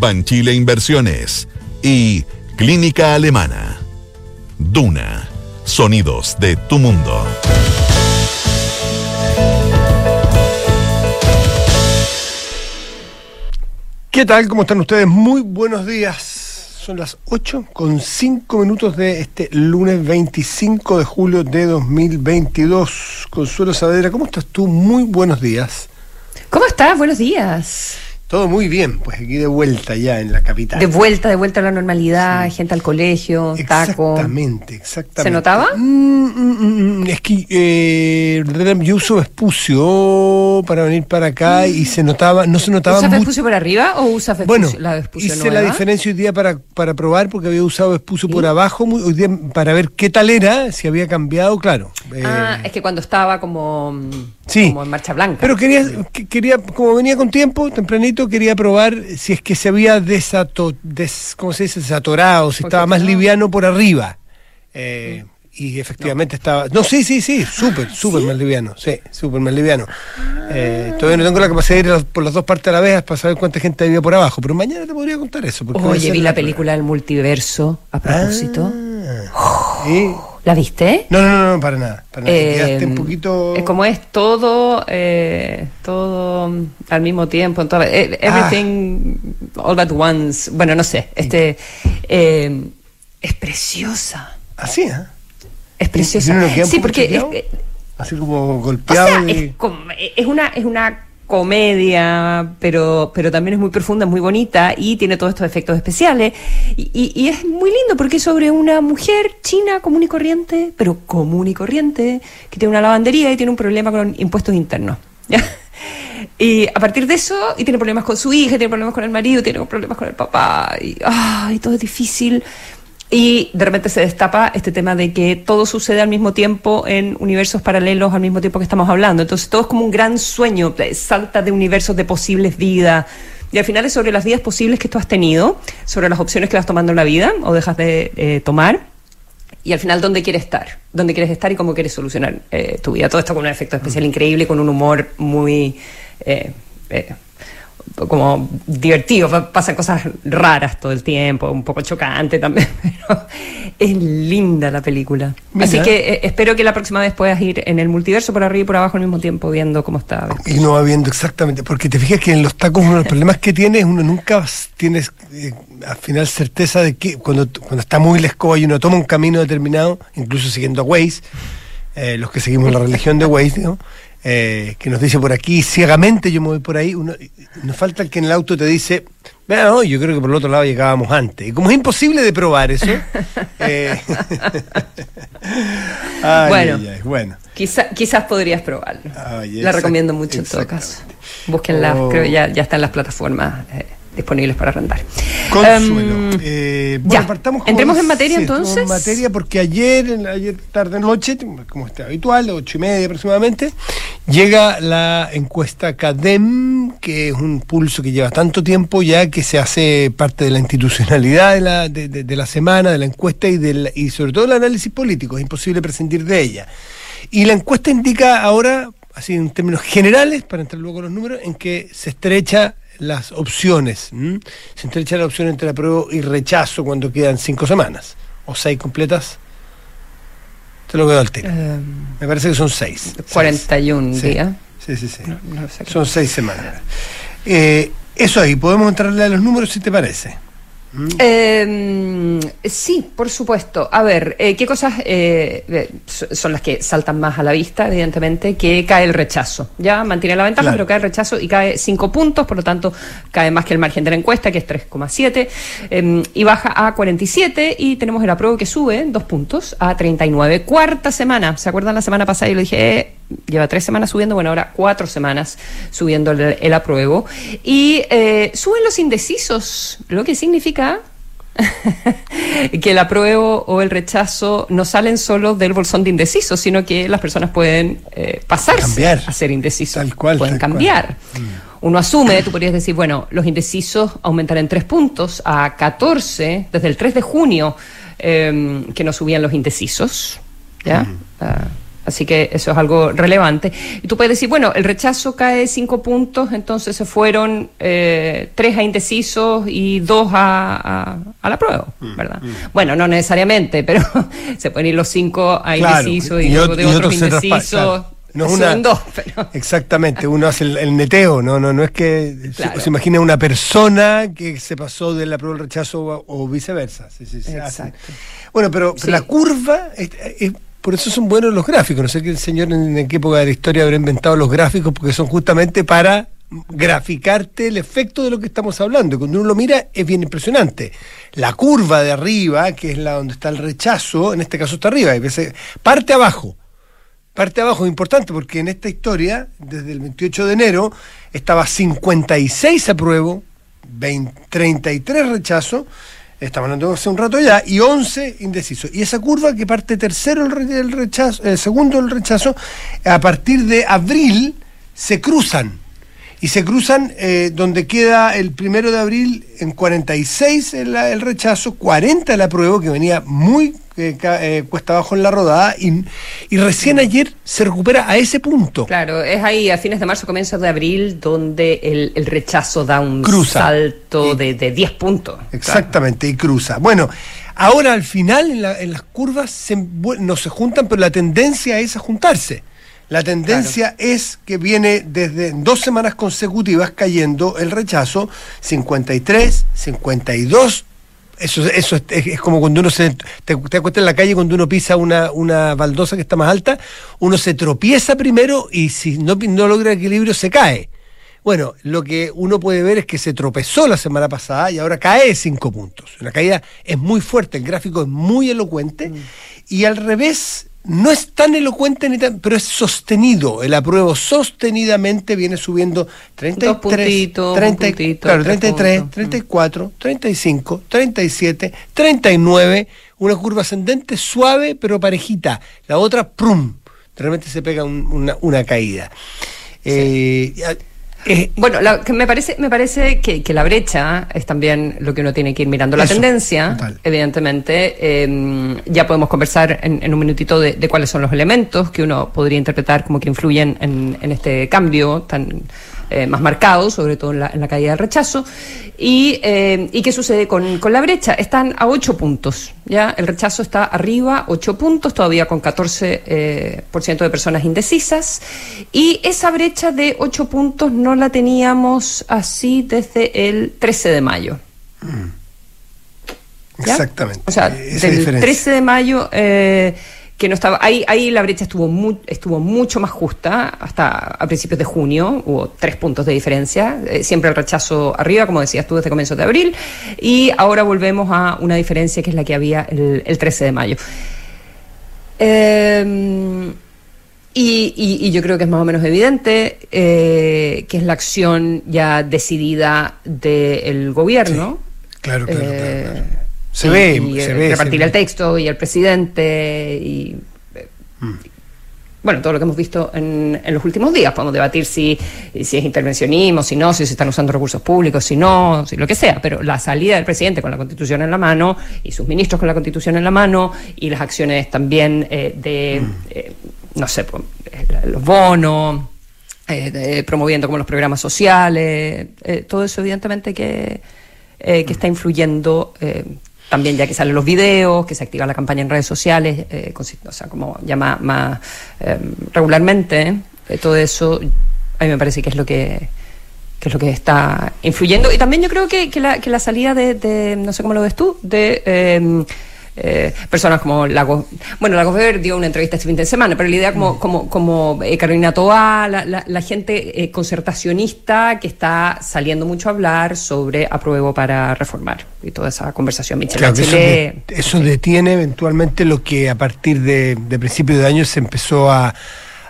Banchile Inversiones y Clínica Alemana. Duna. Sonidos de tu mundo. ¿Qué tal? ¿Cómo están ustedes? Muy buenos días. Son las 8 con 5 minutos de este lunes 25 de julio de 2022. Consuelo Saavedra, ¿cómo estás tú? Muy buenos días. ¿Cómo estás? Buenos días. Todo muy bien, pues aquí de vuelta ya en la capital. De vuelta, de vuelta a la normalidad, gente al colegio, taco. Exactamente, exactamente. ¿Se notaba? Mm, mm, mm, es que eh, yo uso Vespucio para venir para acá y se notaba, no se notaba ¿Usas mucho. Vespucio por arriba o usas Vespucio, Bueno, la Vespucio hice la diferencia hoy día para, para probar porque había usado Vespucio por abajo, muy- hoy día para ver qué tal era, si había cambiado, claro. eh, Ah, es que cuando estaba como, Sí. como en marcha blanca. Pero quería, que- quería, como venía con tiempo, tempranito, quería probar si es que se había desato, des, ¿cómo se dice? desatorado, si ¿Por estaba más no? liviano por arriba. Eh, Y efectivamente estaba. No, sí, sí, sí, súper, súper más liviano. Sí, súper más liviano. Eh, todavía no tengo la capacidad de ir por las dos partes a la vez para saber cuánta gente había por abajo, pero mañana te podría contar eso. Oye, vi la película del multiverso a propósito. Ah, ¿sí? ¿La viste? No, no, no, no, para nada. Para nada. Te Eh, quedaste un poquito. es como es todo, eh, todo al mismo tiempo, en toda- eh, Ah. everything all at once. Bueno, no sé, este eh, es preciosa, Así, ¿eh? es ¿Y preciosa. un Sí, porque es, Así como o golpeado. sea, y- es, com- es una es una comedia, pero pero también es muy profunda, muy bonita y tiene todos estos efectos especiales y, y- y es muy lindo porque es sobre una mujer china común y corriente, pero común y corriente, que tiene una lavandería y tiene un problema con impuestos internos. Y a partir de eso, y tiene problemas con su hija, tiene problemas con el marido, tiene problemas con el papá, y, ay, todo es difícil. Y de repente se destapa este tema de que todo sucede al mismo tiempo en universos paralelos al mismo tiempo que estamos hablando. Entonces todo es como un gran sueño, salta de universos de posibles vidas. Y al final es sobre las vidas posibles que tú has tenido, sobre las opciones que vas tomando en la vida o dejas de eh, tomar. Y al final, ¿dónde quieres estar? ¿Dónde quieres estar y cómo quieres solucionar eh, tu vida? Todo esto con un efecto especial increíble, con un humor muy... eh, como divertido, pa- pasan cosas raras todo el tiempo, un poco chocante también, pero es linda la película. Mira. Así que eh, espero que la próxima vez puedas ir en el multiverso por arriba y por abajo al mismo tiempo viendo cómo está. Y no va viendo exactamente, porque te fijas que en los tacos uno de los problemas que tiene es uno nunca tienes eh, al final certeza de que cuando, cuando está muy la escoba y uno toma un camino determinado, incluso siguiendo a Waze, eh, los que seguimos la religión de Waze, ¿no? Eh, que nos dice por aquí ciegamente yo me voy por ahí, uno, nos falta el que en el auto te dice, vea, no, yo creo que por el otro lado llegábamos antes. Y como es imposible de probar eso, eh, ay, Bueno. ay, bueno. Quizá- quizás podrías probarlo. Ay, la recomiendo mucho en todo caso. Búsquenla, Oh. creo que ya, ya están las plataformas eh, disponibles para rentar. Consuelo. Em, Eh, ya. partamos Entremos en materia, sí, entonces. En materia, porque ayer, ayer tarde noche, como está habitual, ocho y media aproximadamente, llega la encuesta CADEM, que es un pulso que lleva tanto tiempo ya que se hace parte de la institucionalidad de la, de, de- de la semana, de la encuesta y, del, y sobre todo el análisis político. Es imposible prescindir de ella. Y la encuesta indica ahora, así en términos generales, para entrar luego a los números, en que se estrecha las opciones. ¿m? Se estrecha la opción entre apruebo y rechazo cuando quedan cinco semanas. O seis completas. Te lo quedo al tiro. Em, Me parece que son seis. 41 Sí. días. Sí, sí, sí. No, no sé qué. Son seis semanas. Eh, eso ahí, podemos entrarle a los números si te parece. ¿Mm? Eh, sí, por supuesto. A ver, eh, ¿qué cosas eh, so- son las que saltan más a la vista, evidentemente? Que cae el rechazo. Ya mantiene la ventaja, Claro. pero cae el rechazo y cae 5 puntos, por lo tanto, cae más que el margen de la encuesta, que es 3,7, eh, y baja a 47, y tenemos el apruebo que sube dos puntos a 39. Cuarta semana, ¿se acuerdan la semana pasada? Yo le dije, lleva tres semanas subiendo, bueno, ahora cuatro semanas subiendo el, el apruebo. Y eh, suben los indecisos, lo que significa que el apruebo o el rechazo no salen solo del bolsón de indecisos, sino que las personas pueden eh, pasarse a ser indecisos. Tal cual. Pueden cambiar. Mm. Uno asume, tú podrías decir, bueno, los indecisos aumentarán en tres puntos a 14 desde el 3 de junio, em, que no subían los indecisos. ¿Ya? Ah, Así que eso es algo relevante. Y tú puedes decir, bueno, el rechazo cae cinco puntos, entonces se fueron eh, tres a indecisos y dos a, a, la prueba, mm, ¿verdad? Mm. Bueno, no necesariamente, pero se pueden ir los cinco a indecisos y, luego de otros, indecisos. No dos, Exactamente, uno hace el, neteo, no, no, no es que se, imagine una persona que se pasó de la prueba al rechazo o, viceversa. Exacto. Bueno, pero, la curva es por eso son buenos los gráficos. No sé qué el señor en, qué época de la historia habrá inventado los gráficos, porque son justamente para graficarte el efecto de lo que estamos hablando. Y cuando uno lo mira es bien impresionante. La curva de arriba, que es la donde está el rechazo, en este caso está arriba, y parte abajo. Parte abajo es importante porque en esta historia, desde el 28 de enero, estaba 56 apruebo, 33 rechazo estamos hablando hace un rato ya, y 11 indecisos. Y esa curva que parte tercero el, segundo el rechazo, a partir de abril se cruzan. Y se cruzan eh, donde queda el primero de abril en 46 el, el rechazo, 40 el apruebo, que venía muy eh, cuesta abajo en la rodada y, y, recién ayer se recupera a ese punto. Claro, es ahí a fines de marzo, comienzos de abril, donde el, el rechazo da un salto de, de 10 puntos. Exactamente, y cruza. Bueno, ahora al final en, en las curvas se, no se juntan, pero la tendencia es a juntarse. La tendencia es que viene desde dos semanas consecutivas cayendo el rechazo 53, 52 eso, eso es, como cuando uno se te, te acuestas en la calle cuando uno pisa una, una baldosa que está más alta, uno se tropieza primero y si no, no logra equilibrio se cae. Bueno, lo que uno puede ver es que se tropezó la semana pasada y ahora cae cinco puntos. La caída es muy fuerte, el gráfico es muy elocuente mm. y al revés no es tan elocuente ni tan, pero es sostenido. El apruebo sostenidamente viene subiendo 33, 30, claro, 33, 34, 35, 37, 39, una curva ascendente suave pero parejita. La otra, prum, realmente se pega una, una, caída. Eh, eh, bueno, que me parece, me parece que, la brecha es también lo que uno tiene que ir mirando. La tendencia, evidentemente, em, ya podemos conversar en, un minutito de, cuáles son los elementos que uno podría interpretar como que influyen en, en este cambio tan eh, más marcado, sobre todo en la, caída del rechazo. Y, eh, ¿Y, qué sucede con, con, la brecha? Están a 8 puntos, ¿ya? El rechazo está arriba, 8 puntos, todavía con 14% eh, por ciento de personas indecisas. Y esa brecha de 8 puntos no la teníamos así desde el 13 de mayo. Mm. Exactamente. O sea, del 13 de mayo... Eh, que no estaba ahí ahí la brecha estuvo estuvo mucho más justa hasta a principios de junio hubo tres puntos de diferencia eh, siempre el rechazo arriba como decías tú desde comienzos de abril y ahora volvemos a una diferencia que es la que había el, el 13 de mayo em, y, yo creo que es más o menos evidente eh, que es la acción ya decidida del gobierno. claro, claro. Eh, se ve, se ve. Repartir el texto y el presidente y. Mm. Bueno, todo lo que hemos visto en, en, los últimos días. Podemos debatir si, si es intervencionismo, si no, si se están usando recursos públicos, si no, si lo que sea. Pero la salida del presidente con la Constitución en la mano y sus ministros con la Constitución en la mano y las acciones también eh, de, mm. eh, no sé, pues, eh, los bonos, promoviendo como los programas sociales, todo eso evidentemente que, que está influyendo también ya que salen los videos, que se activa la campaña en redes sociales, eh, o sea, como ya más, em, regularmente, eh, todo eso a mí me parece que es lo que, es lo que está influyendo. Y también yo creo que, que, la, salida de, de, no sé cómo lo ves tú, de... Eh, personas como Lago. Bueno, Lago Weber dio una entrevista este fin de semana, pero la idea como, como, como eh, Carolina Toa, la, gente eh, concertacionista que está saliendo mucho a hablar sobre apruebo para reformar y toda esa conversación. eso, detiene eventualmente lo que a partir de, de principios de año se empezó a,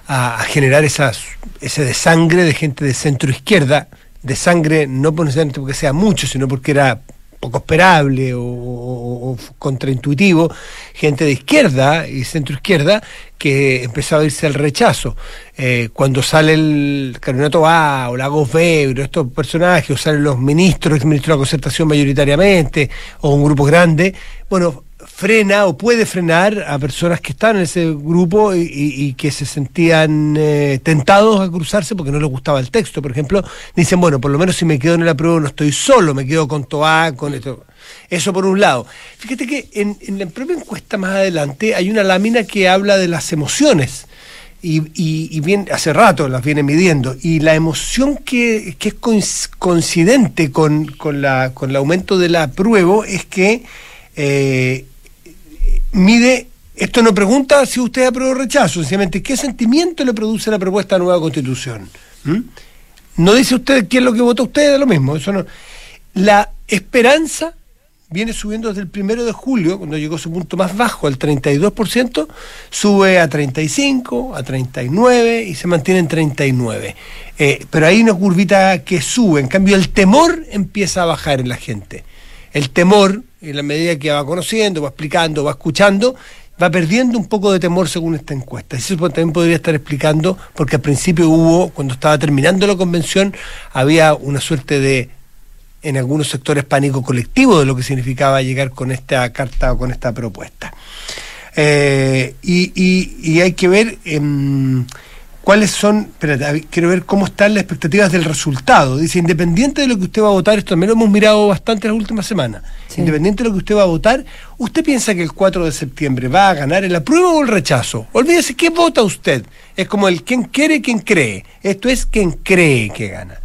a generar esas, ese desangre de gente de centro izquierda, de sangre no necesariamente porque sea mucho, sino porque era poco esperable o, contraintuitivo, gente de izquierda y centro izquierda que empezaba a irse al rechazo. Eh, cuando sale el Carolina A o Lagos Weber, estos personajes, o salen los ministros, el ministro de la concertación mayoritariamente, o un grupo grande, bueno, frena o puede frenar a personas que están en ese grupo y, que se sentían eh, tentados a cruzarse porque no les gustaba el texto, por ejemplo, dicen, bueno, por lo menos si me quedo en la prueba no estoy solo, me quedo con Toa, con esto. Eso por un lado. Fíjate que en, la propia encuesta más adelante hay una lámina que habla de las emociones. Y, bien, hace rato las viene midiendo, y la emoción que, es coincidente con, con, la, con el aumento de la prueba es que eh, mide, esto no pregunta si usted aprueba o rechazo, sencillamente qué sentimiento le produce la propuesta de nueva constitución. ¿Mm? No dice usted qué es lo que votó usted, es lo mismo. Eso no. La esperanza viene subiendo desde el primero de julio, cuando llegó a su punto más bajo, al 32%, sube a 35, a 39 y se mantiene en 39. Eh, pero hay una curvita que sube, en cambio el temor empieza a bajar en la gente. El temor en la medida que va conociendo, va explicando, va escuchando, va perdiendo un poco de temor según esta encuesta. Eso también podría estar explicando, porque al principio hubo, cuando estaba terminando la convención, había una suerte de, en algunos sectores, pánico colectivo de lo que significaba llegar con esta carta o con esta propuesta. Eh, y, hay que ver... Em, cuáles son, espérate, quiero ver cómo están las expectativas del resultado. Dice, independiente de lo que usted va a votar, esto también lo hemos mirado bastante las últimas semanas, independiente de lo que usted va a votar, ¿usted piensa que el 4 de septiembre va a ganar el apruebo o el rechazo? Olvídese, ¿qué vota usted? Es como el quien quiere, quien cree. Esto es quien cree que gana.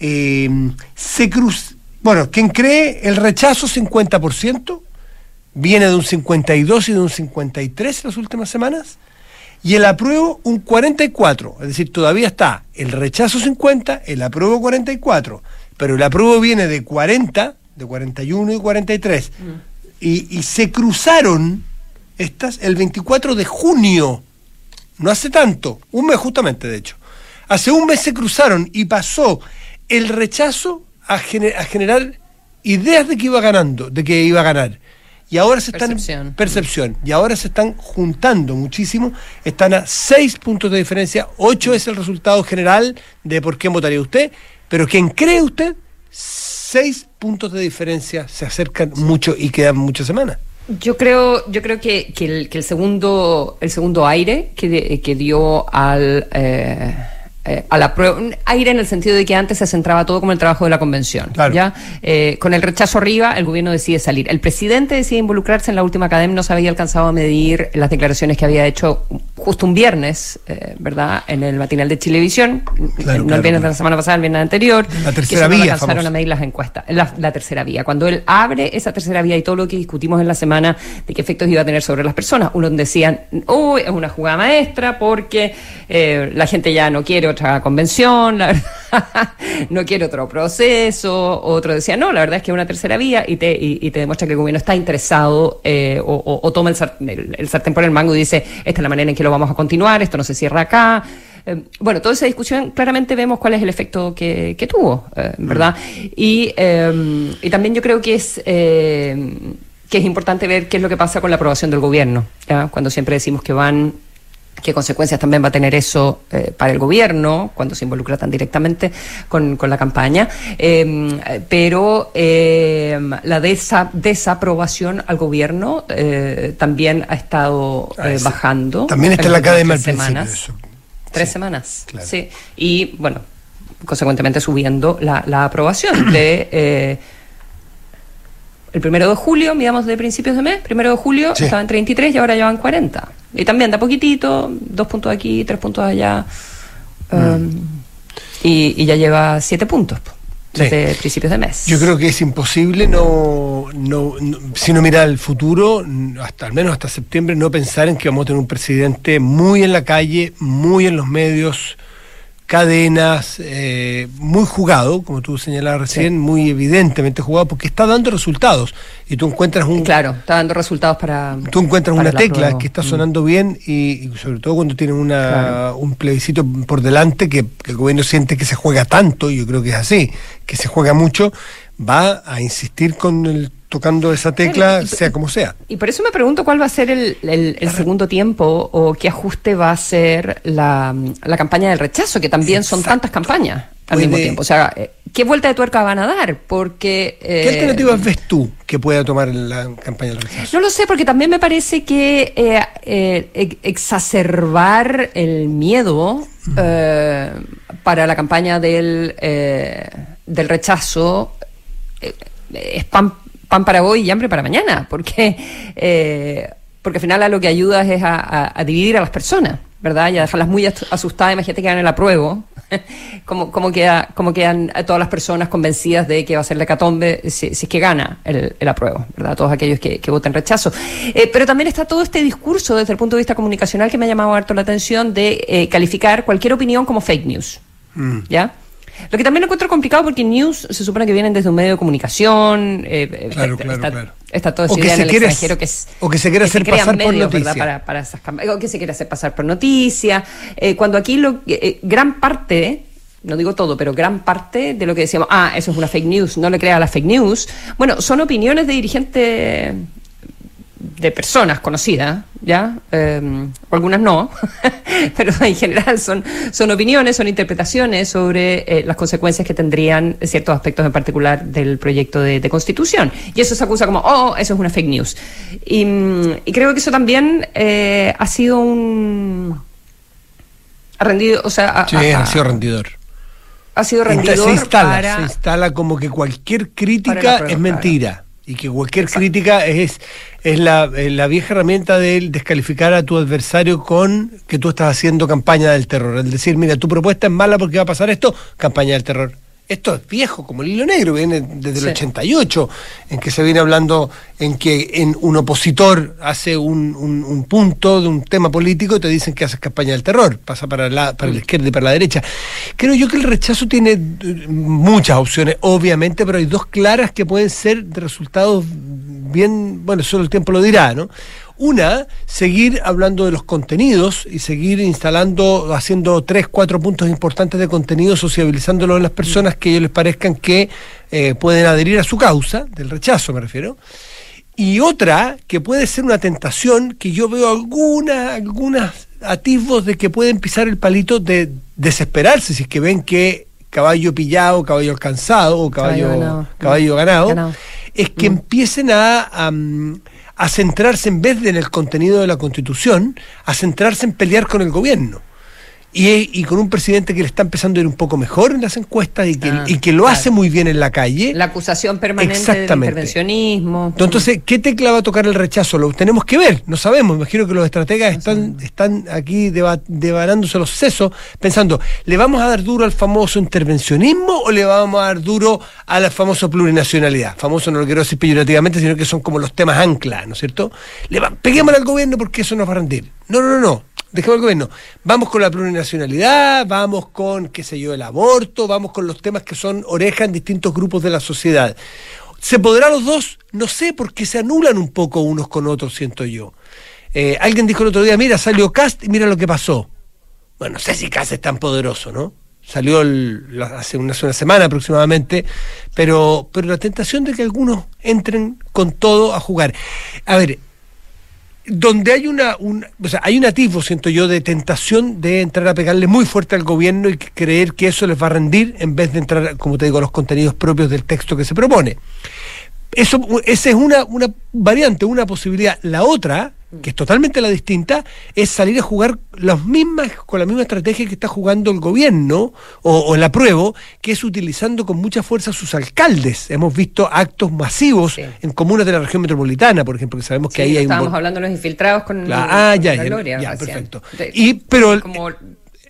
Eh, se cruz, bueno, quien cree el rechazo 50%, viene de un 52 y de un 53 en las últimas semanas y el apruebo un 44, es decir, todavía está el rechazo 50, el apruebo 44, pero el apruebo viene de 40, de 41 y 43, mm. y, y se cruzaron estas el 24 de junio, no hace tanto, un mes justamente de hecho, hace un mes se cruzaron y pasó el rechazo a, a generar ideas de que iba ganando, de que iba a ganar y ahora se están percepción. percepción. Y ahora se están juntando muchísimo, están a seis puntos de diferencia, ocho es el resultado general de por qué votaría usted, pero quien cree usted, seis puntos de diferencia se acercan mucho y quedan muchas semanas. Yo creo, yo creo que, que, el, segundo, el segundo aire que, que dio al eh, eh, a la prueba, aire en el sentido de que antes se centraba todo como el trabajo de la convención. ¿ya? Eh, con el rechazo arriba, el gobierno decide salir. El presidente decide involucrarse en la última academia, no se había alcanzado a medir las declaraciones que había hecho justo un viernes, eh, ¿verdad? En el matinal de Chilevisión, no el viernes de la semana pasada, el viernes anterior. La tercera vía. No alcanzaron a medir las encuestas. La, la, tercera vía. Cuando él abre esa tercera vía y todo lo que discutimos en la semana de qué efectos iba a tener sobre las personas, unos decían, uy, es una jugada maestra porque la gente ya no quiere otra convención, la verdad, no quiere otro proceso, otro decía, no, la verdad es que es una tercera vía y te, y, te demuestra que el gobierno está interesado eh, o, toma el, sartén por el mango y dice, esta es la manera en que lo vamos a continuar, esto no se cierra acá. Eh, bueno, toda esa discusión claramente vemos cuál es el efecto que, tuvo, eh, ¿verdad? Y, y también yo creo que es que es importante ver qué es lo que pasa con la aprobación del gobierno, cuando siempre decimos que van qué consecuencias también va a tener eso eh, para el gobierno cuando se involucra tan directamente con, la campaña. Em, pero em, la desaprobación al gobierno eh, también ha estado ah, eh, bajando. También está en la academia semanas. Tres semanas, sí. Y bueno, consecuentemente subiendo la, la aprobación de el primero de julio, miramos de principios de mes, primero de julio estaba en 33 y ahora ya van 40. Y también da poquitito, dos puntos aquí, tres puntos allá. Mm. Um, y, ya lleva siete puntos desde principios de mes. Yo creo que es imposible no, no, si no mira el futuro, hasta al menos hasta septiembre, no pensar en que vamos a tener un presidente muy en la calle, muy en los medios, cadenas, eh, muy jugado, como tú señalabas recién, muy evidentemente jugado, porque está dando resultados. Y tú encuentras un... Claro, está dando resultados para... Tú encuentras una tecla que está mm. sonando bien y, sobre todo cuando tiene una, un plebiscito por delante que, el gobierno siente que se juega tanto, y yo creo que es así, que se juega mucho, va a insistir con el tocando esa tecla, y- sea como sea. Y por eso me pregunto cuál va a ser el, el- el segundo tiempo o qué ajuste va a ser la, la campaña del rechazo, que también son Exacto. tantas campañas al Puede- mismo tiempo. O sea, eh, ¿qué vuelta de tuerca van a dar? Porque... ¿Qué eh, alternativas ves tú que pueda tomar la campaña del rechazo? No lo sé, porque también me parece que eh, eh, ex- exacerbar el miedo eh, para la campaña del, eh, del rechazo es pan, pan para hoy y hambre para mañana, porque, eh, porque al final a lo que ayudas es a, a- a dividir a las personas, ¿verdad? Y a dejarlas muy as- asustadas, imagínate que ganan el apruebo. como, como, queda, como quedan todas las personas convencidas de que va a ser la hecatombe si, si es que gana el, el apruebo, ¿verdad? Todos aquellos que, que voten rechazo. Eh, pero también está todo este discurso desde el punto de vista comunicacional que me ha llamado harto la atención de eh, calificar cualquier opinión como fake news. ¿Ya? Lo que también lo encuentro complicado porque news se supone que vienen desde un medio de comunicación. eh, eh, Claro, está, claro, está- claro. está toda O que se en el quiere- extranjero que es. o que se quiere hacer pasar por noticia. Para, para esas. O que se quiere hacer pasar por noticia. Eh, cuando aquí lo, eh, gran parte. No digo todo, pero gran parte de lo que decíamos, ah, eso es una fake news, no le crea a la fake news. Bueno, son opiniones de dirigentes de personas conocidas, ¿ya? Eh, o algunas no, pero en general son, son opiniones, son interpretaciones sobre eh, las consecuencias que tendrían ciertos aspectos en particular del proyecto de, de constitución. Y eso se acusa como, oh, eso es una fake news. Y, mm, y creo que eso también eh, ha sido un... Ha rendido, o sea, ha, Sí, ha- ha sido rendidor. ha sido rendidor se instala, para... se instala como que cualquier crítica es mentira. Y que cualquier crítica es, es la, la vieja herramienta de descalificar a tu adversario con que tú estás haciendo campaña del terror. El decir, mira, tu propuesta es mala porque va a pasar esto, campaña del terror. Esto es viejo, como el hilo negro, viene desde el Sí. 88, en que se viene hablando en que en un opositor hace un, un- un punto de un tema político y te dicen que haces campaña del terror, pasa para la, para la izquierda y para la derecha. Creo yo que el rechazo tiene eh, muchas opciones, obviamente, pero hay dos claras que pueden ser de resultados bien, bueno, solo el tiempo lo dirá, ¿no? Una, seguir hablando de los contenidos y seguir instalando, haciendo tres, cuatro puntos importantes de contenido, sociabilizándolo en las personas que ellos les parezcan que eh, pueden adherir a su causa, del rechazo me refiero. Y otra, que puede ser una tentación, que yo veo algunas, algunas atisbos de que pueden pisar el palito de desesperarse, si es que ven que caballo pillado, caballo alcanzado o caballo, Caballo ganado. caballo ganado, Ganado. es que empiecen a, a, mm, a centrarse en vez de en el contenido de la Constitución, a centrarse en pelear con el gobierno. Y, y con un presidente que le está empezando a ir un poco mejor en las encuestas y que, Ah, y que lo claro. hace muy bien en la calle. La acusación permanente del intervencionismo. Entonces, ¿qué tecla va a tocar el rechazo? Lo tenemos que ver, no sabemos. Imagino que los estrategas están, están aquí devanándose los sesos, pensando, ¿le vamos a dar duro al famoso intervencionismo o le vamos a dar duro a la famosa plurinacionalidad? Famoso no lo quiero decir peyorativamente, sino que son como los temas ancla, ¿no es cierto? Le va, peguemos al gobierno porque eso nos va a rendir. No, no, no, no. Dejemos al gobierno. Vamos con la plurinacionalidad, vamos con, qué sé yo, el aborto, vamos con los temas que son oreja en distintos grupos de la sociedad. ¿Se podrá los dos? No sé, porque se anulan un poco unos con otros, siento yo. Eh, alguien dijo el otro día, mira, salió Cast y mira lo que pasó. Bueno, no sé si Cast es tan poderoso, ¿no? Salió el- hace una, una semana aproximadamente, pero, pero la tentación de que algunos entren con todo a jugar. A ver, donde hay una, un, o sea, hay un atisbo, siento yo, de tentación de entrar a pegarle muy fuerte al gobierno y creer que eso les va a rendir en vez de entrar, como te digo, a los contenidos propios del texto que se propone. Eso, esa es una, una variante, una posibilidad. La otra, que es totalmente la distinta, es salir a jugar las mismas, con la misma estrategia que está jugando el gobierno o, o el apruebo, que es utilizando con mucha fuerza a sus alcaldes. Hemos visto actos masivos Sí. en comunas de la región metropolitana, por ejemplo, que sabemos que Sí, ahí hay estábamos hablando de los infiltrados con, Claro, ah, con ya, la Gloria ya, perfecto. Y, pero como,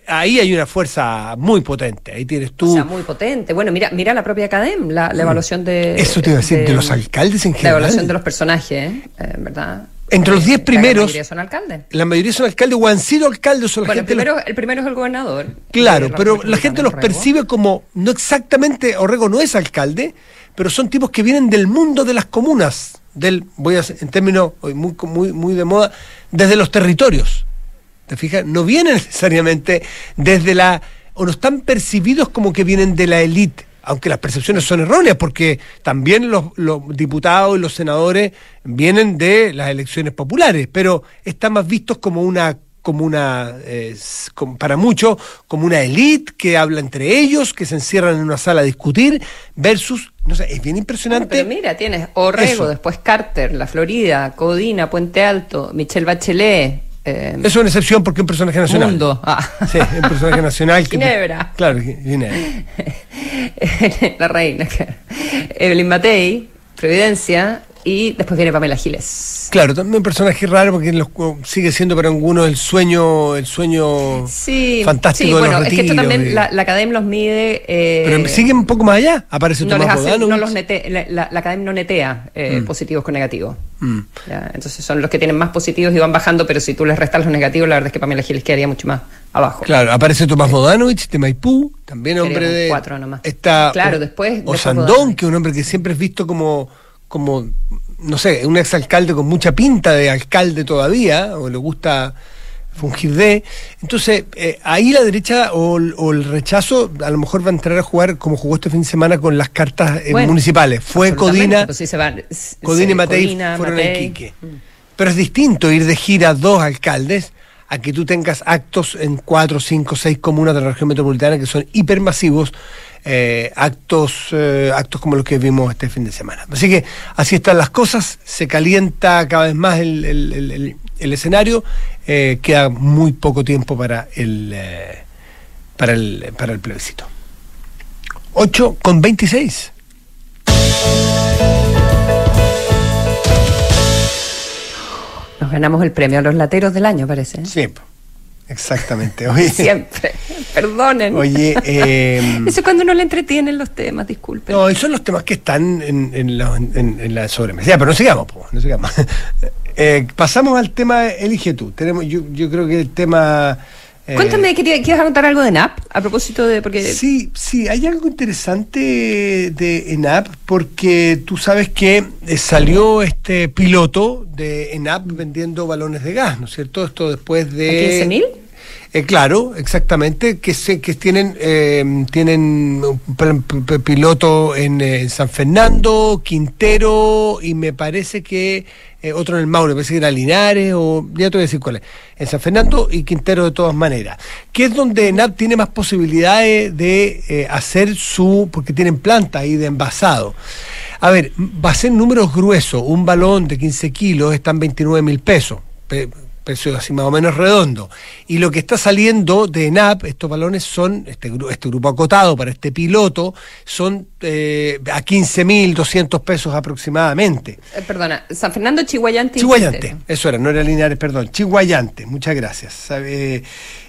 ahí hay una fuerza muy potente. Ahí tienes tú. o sea, muy potente. Bueno, mira, mira la propia Academ, la, la evaluación de. Eso te iba a decir, de los alcaldes en La general. evaluación de los personajes, ¿eh? ¿verdad? Entre los 10 La primeros- mayoría son alcaldes. la mayoría son alcaldes o han sido alcaldes o la Bueno, el gente los- el primero es el gobernador. Claro, de pero la gente los percibe como, no exactamente, Orrego no es alcalde, pero son tipos que vienen del mundo de las comunas, del, voy a en términos muy, muy, muy de moda, desde los territorios. ¿Te fijas? No vienen necesariamente desde la, o no están percibidos como que vienen de la élite aunque las percepciones son erróneas, porque también los, los diputados y los senadores vienen de las elecciones populares, pero están más vistos como una como una, eh, como para muchos, como una élite que habla entre ellos, que se encierran en una sala a discutir, versus, no sé, es bien impresionante. Pero mira, tienes Orrego, Eso. después Carter, La Florida, Codina, Puente Alto, Michelle Bachelet, eh, es una excepción porque es un personaje nacional. Mundo. Ah. Sí, un personaje nacional. Que, Ginebra. Claro, Ginebra. la reina, claro. Evelyn Matei, Providencia, y después viene Pamela Giles. Claro, también un personaje raro porque los- sigue siendo para algunos el sueño, el sueño Sí, fantástico sí, de bueno, los es que esto también la, la Academia los mide. eh, Pero sigue un poco más allá. Aparece no les hace, no los nete- la, la- la Academia no netea eh, positivos con negativos. Mm. Ya, entonces son los que tienen más positivos y van bajando, pero si tú les restas los negativos, la verdad es que Pamela Giles quedaría mucho más abajo. Claro, aparece Tomás Bodanovich de Maipú, también hombre de. cuatro nomás. Está Claro, O- después- Osandón, que es un hombre que siempre es visto como, como, no sé, un exalcalde con mucha pinta de alcalde todavía, o le gusta fungir de. Entonces, eh, ahí la derecha o, el- o el rechazo a lo mejor va a entrar a jugar como jugó este fin de semana con las cartas eh, Bueno, municipales. Fue Codina. pues sí se van- s- Codina y Matei Codina, fueron a. Iquique. Pero es distinto ir de gira a dos alcaldes a que tú tengas actos en cuatro, cinco, seis comunas de la región metropolitana que son hipermasivos, eh, actos, eh, actos como los que vimos este fin de semana. Así que así están las cosas, se calienta cada vez más el, el- el- el- el escenario, eh, queda muy poco tiempo para el, eh, para el, para el plebiscito. 8 con 26. Nos ganamos el premio a los lateros del año, parece. Sí, exactamente. Oye, Siempre. Perdonen. Oye, eh, Eso es cuando no le entretienen los temas, disculpen. no, y son los temas que están en, en la, en- en la sobremesa. Ya, pero no sigamos, po, no sigamos. Eh, pasamos al tema Elige tú. Tenemos, yo, yo creo que el tema. Eh, Cuéntame, ¿quería- ¿quieres contar algo de NAP? A propósito de. Porque Sí, sí, hay algo interesante de ENAP porque tú sabes que eh, salió este piloto de ENAP vendiendo balones de gas, ¿no es cierto? Esto después de... ¿A 15.000? Eh, claro, exactamente, que se, que tienen eh, tienen un piloto en eh, San Fernando, Quintero y me parece que eh, otro en el Maule, parece que era Linares o ya te voy a decir cuál es. En San Fernando y Quintero de todas maneras, que es donde NAP tiene más posibilidades de eh, hacer su, porque tienen planta ahí de envasado. A ver, va a ser números gruesos, un balón de 15 kilos está en 29 mil pesos. Pe- precio así más o menos redondo. Y lo que está saliendo de ENAP, estos balones son, este, este grupo acotado para este piloto, son eh, a 15.200 pesos aproximadamente. Eh, perdona, San Fernando, Chihuayante. y Chihuayante, Quintero. eso era, no era Linares, perdón, Chihuayante, muchas gracias. Eh,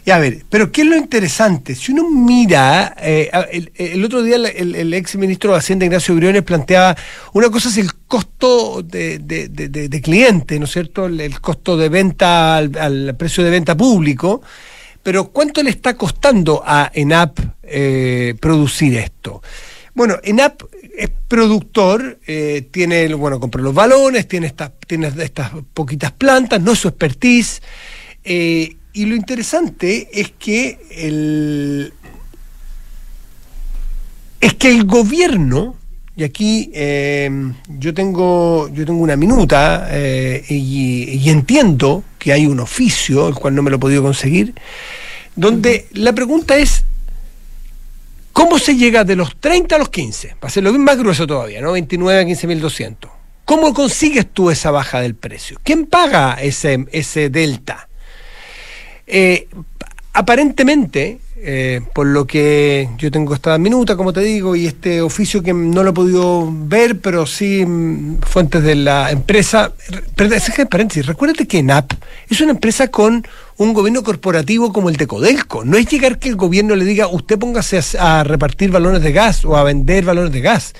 y a ver, pero ¿qué es lo interesante? Si uno mira, eh, el, el otro día el, el- el ex ministro de Hacienda, Ignacio Briones, planteaba, una cosa es el costo de, de- de- de- de cliente, ¿no es cierto? El, el costo de venta al, al precio de venta público, pero ¿cuánto le está costando a ENAP eh, producir esto? Bueno, ENAP es productor, eh, tiene, bueno, compró los balones, tiene estas, tiene estas poquitas plantas, no es su expertise. eh, y lo interesante es que el, es que el gobierno, y aquí eh, yo tengo yo tengo una minuta eh, y, y entiendo que hay un oficio, el cual no me lo he podido conseguir, donde la pregunta es ¿Cómo se llega de los 30 a los 15? Va a ser lo más grueso todavía, ¿no? 29 a 15.200. ¿Cómo consigues tú esa baja del precio? ¿Quién paga ese, ese delta? Eh, aparentemente, eh, por lo que yo tengo esta minuta, como te digo, y este oficio que no lo he podido ver, pero sí mm, fuentes de la empresa. Déjame paréntesis. Recuérdate que NAP es una empresa con un gobierno corporativo como el de Codelco. No es llegar que el gobierno le diga, usted póngase a, a repartir balones de gas o a vender balones de gas.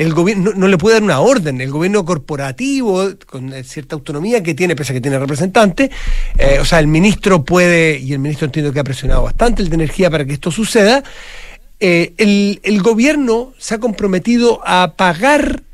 El gobierno no, le puede dar una orden. El gobierno corporativo, con eh, cierta autonomía que tiene, pese a que tiene representante, eh, o sea, el ministro puede, y el ministro entiendo que ha presionado bastante el de energía para que esto suceda, eh, el gobierno se ha comprometido a pagar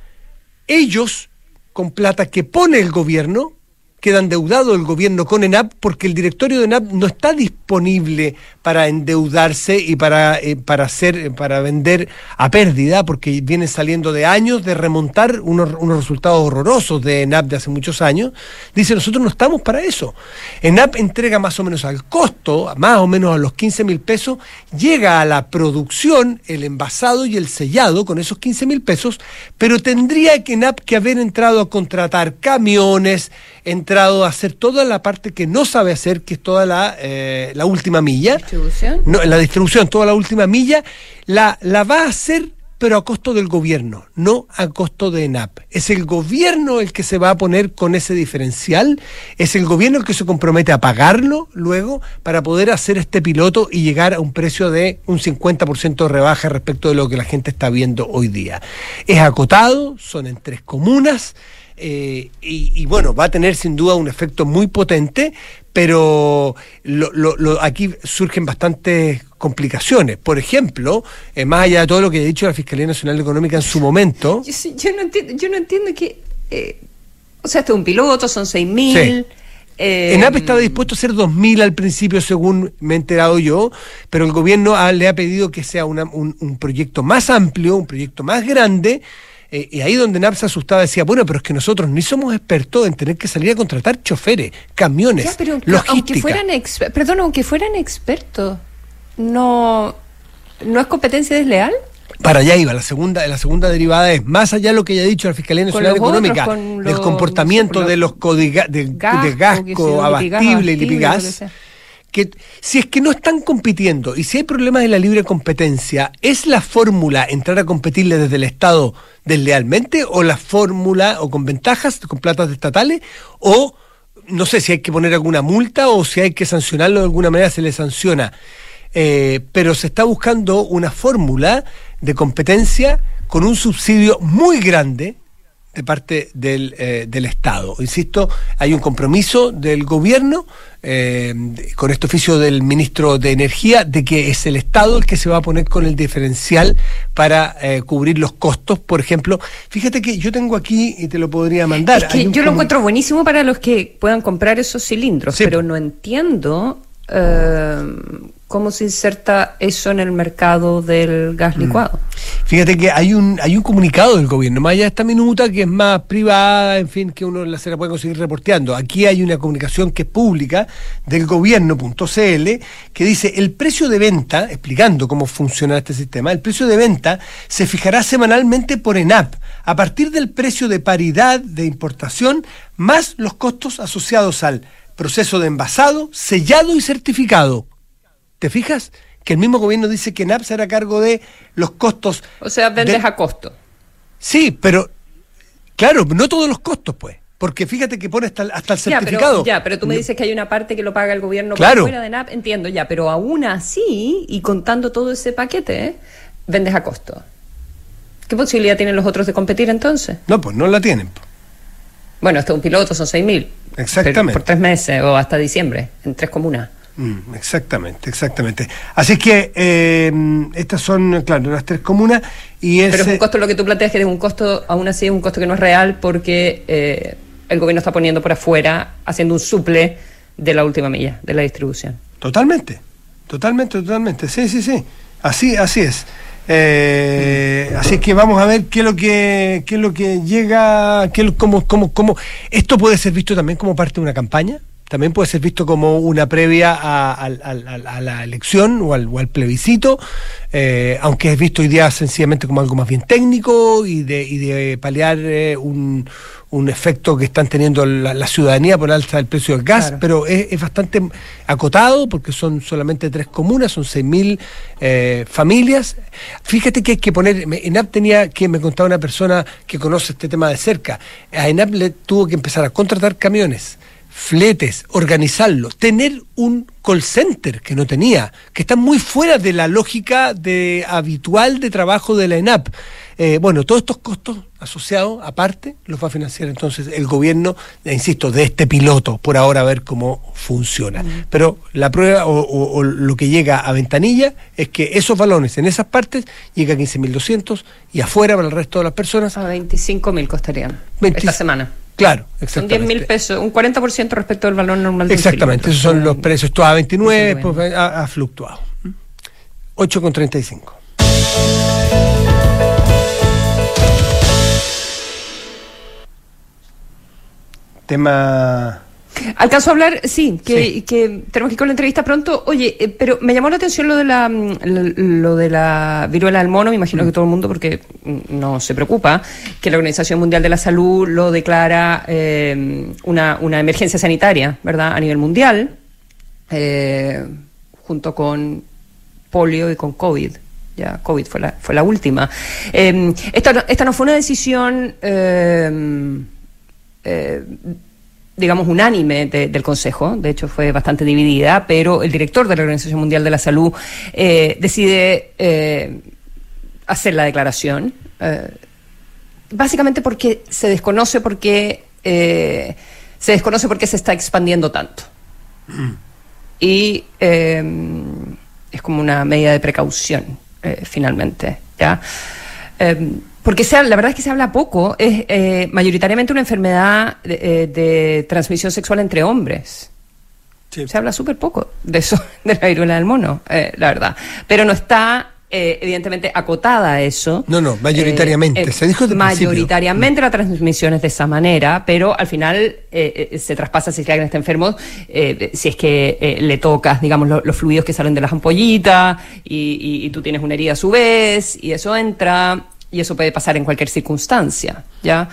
ellos con plata que pone el gobierno queda endeudado el gobierno con ENAP porque el directorio de ENAP no está disponible para endeudarse y para, eh, para, hacer, eh, para vender a pérdida, porque viene saliendo de años de remontar unos, unos resultados horrorosos de ENAP de hace muchos años. Dice, nosotros no estamos para eso. ENAP entrega más o menos al costo, más o menos a los 15 mil pesos, llega a la producción, el envasado y el sellado con esos 15 mil pesos, pero tendría que ENAP que haber entrado a contratar camiones, entrado a hacer toda la parte que no sabe hacer, que es toda la, eh, la última milla. ¿Distribución? No, la distribución, toda la última milla, la, la va a hacer pero a costo del gobierno, no a costo de ENAP. Es el gobierno el que se va a poner con ese diferencial, es el gobierno el que se compromete a pagarlo luego para poder hacer este piloto y llegar a un precio de un 50% de rebaja respecto de lo que la gente está viendo hoy día. Es acotado, son en tres comunas. Eh, y, y, bueno, va a tener sin duda un efecto muy potente, pero lo, lo, aquí surgen bastantes complicaciones. Por ejemplo, eh, más allá de todo lo que ha dicho la Fiscalía Nacional Económica en su momento. Yo, yo no, entiendo, yo no entiendo que. Eh, o sea, este es un piloto, son 6.000 mil. Sí. Eh, ENAP estaba dispuesto a hacer 2.000 al principio, según me he enterado yo, pero el gobierno ha, le ha pedido que sea una, un, un proyecto más amplio, un proyecto más grande, eh, y ahí donde NAP se asustaba decía, bueno, pero es que nosotros ni somos expertos en tener que salir a contratar choferes, camiones, Ya, pero logística. aunque fueran exper- perdón, aunque fueran expertos, no no es competencia desleal. Para allá iba, la segunda, la segunda derivada es, más allá de lo que haya dicho la Fiscalía Nacional los otros, Económica, con del los- comportamiento los- de los codiga, de, Gasco, de gasco, abastible y lipigas, que si es que no están compitiendo y si hay problemas en la libre competencia, ¿es la fórmula entrar a competirle desde el Estado deslealmente o la fórmula o con ventajas, con platas estatales o no sé si hay que poner alguna multa o si hay que sancionarlo de alguna manera se le sanciona? Eh, pero se está buscando una fórmula de competencia con un subsidio muy grande de parte del, eh, del Estado. Insisto, hay un compromiso del gobierno eh, con este oficio del ministro de Energía de que es el Estado el que se va a poner con el diferencial para eh, cubrir los costos. Por ejemplo, fíjate que yo tengo aquí y te lo podría mandar. Es que yo lo encuentro buenísimo para los que puedan comprar esos cilindros, Sí. pero no entiendo eh, cómo se inserta eso en el mercado del Mm. gas licuado. Fíjate que hay un hay un comunicado del gobierno, más allá de esta minuta que es más privada, en fin, que uno la- se la puede conseguir reporteando. Aquí hay una comunicación que es pública del gobierno.cl que dice el precio de venta, explicando cómo funciona este sistema, el precio de venta se fijará semanalmente por ENAP a partir del precio de paridad de importación más los costos asociados al proceso de envasado, sellado y certificado. ¿Te fijas? Que el mismo gobierno dice que ENAP se hará cargo de los costos. O sea, vendes de- a costo. Sí, pero claro, no todos los costos, pues. Porque fíjate que pone hasta, el- hasta el Ya certificado. pero, ya, pero tú me dices que hay una parte que lo paga el gobierno Claro. fuera de NAP, entiendo ya, pero aún así, y contando todo ese paquete, ¿eh? vendes a costo. ¿Qué posibilidad tienen los otros de competir entonces? No, pues no la tienen. Bueno, es un piloto, son 6.000. Exactamente. Por tres meses o hasta diciembre, en tres comunas. Mm, exactamente, exactamente. Así que eh, estas son, claro, las tres comunas y Pero es ese- un costo, lo que tú planteas que es un costo, aún así es un costo que no es real porque eh, el gobierno está poniendo por afuera, haciendo un suple de la última milla, de la distribución. Totalmente, totalmente, totalmente. Sí, sí, sí. Así, así es. Eh, así que vamos a ver qué es lo que, qué es lo que llega, qué es lo- cómo, cómo, cómo. Esto puede ser visto también como parte de una campaña. También puede ser visto como una previa a, al- a la elección o al, o al plebiscito, eh, aunque es visto hoy día sencillamente como algo más bien técnico y de, y de paliar eh, un, un efecto que están teniendo la, la ciudadanía por alza del precio del gas, Claro. pero es, es bastante acotado porque son solamente tres comunas, son 6.000 eh, familias. Fíjate que hay que poner, ENAP tenía que, me contaba una persona que conoce este tema de cerca, a ENAP le tuvo que empezar a contratar camiones, fletes, organizarlo, tener un call center que no tenía, que está muy fuera de la lógica de, habitual de trabajo de la ENAP. Eh, bueno, todos estos costos asociados, aparte, los va a financiar entonces el gobierno, eh, insisto, de este piloto, por ahora a ver cómo funciona. Pero la prueba o, o- o lo que llega a ventanilla es que esos balones en esas partes llega a 15.200 y afuera para el resto de las personas A 25.000 costarían 20 esta semana. Claro, Son exactamente. 10 mil pesos, un 40% respecto al valor normal Exactamente, esos son los precios. Esto a 29, Eso es bueno. pues, ha, ha fluctuado. 8,35. Tema. Alcanzó a hablar, sí, que, Sí. que tenemos que ir con la entrevista pronto. Oye, eh, pero me llamó la atención lo de la mm, lo, de la viruela del mono, me imagino que todo el mundo, porque mm, no se preocupa, que la Organización Mundial de la Salud lo declara eh, una, una emergencia sanitaria, ¿verdad?, a nivel mundial, eh, junto con polio y con COVID. Ya, COVID fue la, fue la última. Eh, esta, no- esta no fue una decisión. eh, eh, digamos, unánime de- del Consejo, de hecho fue bastante dividida, pero el director de la Organización Mundial de la Salud eh, decide eh, hacer la declaración, eh, básicamente porque se desconoce por qué se desconoce por qué se está expandiendo tanto. Y es como una medida de precaución, finalmente, ¿ya? Porque se, la verdad es que se habla poco, es eh, mayoritariamente una enfermedad de, eh, de transmisión sexual entre hombres. Se habla súper poco de eso, de la viruela del mono, eh, la verdad. Pero no está, eh, evidentemente, acotada a eso. No, no, mayoritariamente. Eh, Se dijo principio. Mayoritariamente la transmisión es de esa manera, pero al final eh, eh, se traspasa si es que alguien está enfermo, eh, si es que eh, le tocas, digamos, lo- los fluidos que salen de las ampollitas y, y- y tú tienes una herida a su vez y eso entra y eso puede pasar en cualquier circunstancia, ¿ya?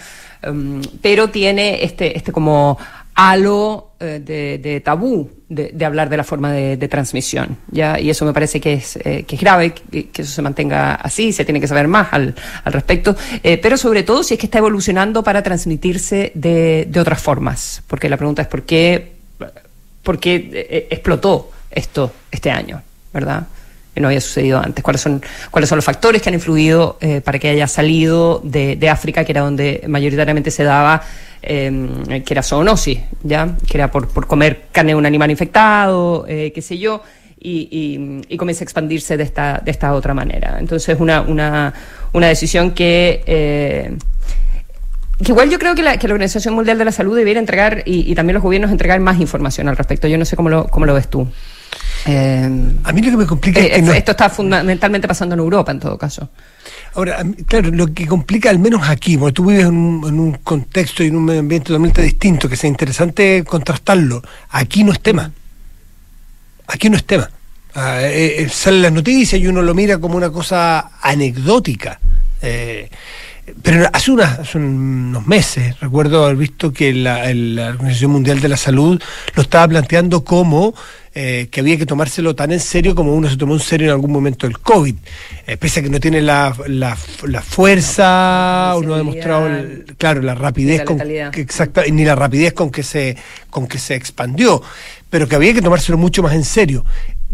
Um, pero tiene este, este como halo eh, de, tabú de, hablar de la forma de, transmisión, ¿ya? Y eso me parece que es, eh, que es grave, que, eso se mantenga así, se tiene que saber más al, al respecto, eh, pero sobre todo si es que está evolucionando para transmitirse de, otras formas, porque la pregunta es por qué, por qué explotó esto este año, ¿verdad? Que no había sucedido antes. ¿Cuáles son, cuáles son los factores que han influido eh, para que haya salido de, de África, que era donde mayoritariamente se daba, eh, que era zoonosis, ¿ya? Que era por, por comer carne de un animal infectado, eh, qué sé yo, y, y, y comienza a expandirse de esta, de esta otra manera. Entonces, una, una, una decisión que. eh, igual yo creo que la, que la Organización Mundial de la Salud debiera entregar, y, y también los gobiernos entregar más información al respecto. Yo no sé cómo lo, cómo lo ves tú. Eh, A mí lo que me complica es eh, que no- esto está fundamentalmente pasando en Europa, en todo caso. Ahora, claro, lo que complica, al menos aquí, porque tú vives en un, en un contexto y en un medio ambiente totalmente distinto, que sea interesante contrastarlo. Aquí no es tema. Aquí no es tema. Ah, eh, eh, salen las noticias y uno lo mira como una cosa anecdótica. Pero hace, unas, hace unos meses recuerdo haber visto que la Organización Mundial de la Salud lo estaba planteando como eh, que había que tomárselo tan en serio como uno se tomó en serio en algún momento el COVID. Eh, pese a que no tiene la, la, la fuerza, uno ha demostrado, el- claro, la rapidez la con que exacta, ni la rapidez con que se con que se expandió, pero que había que tomárselo mucho más en serio.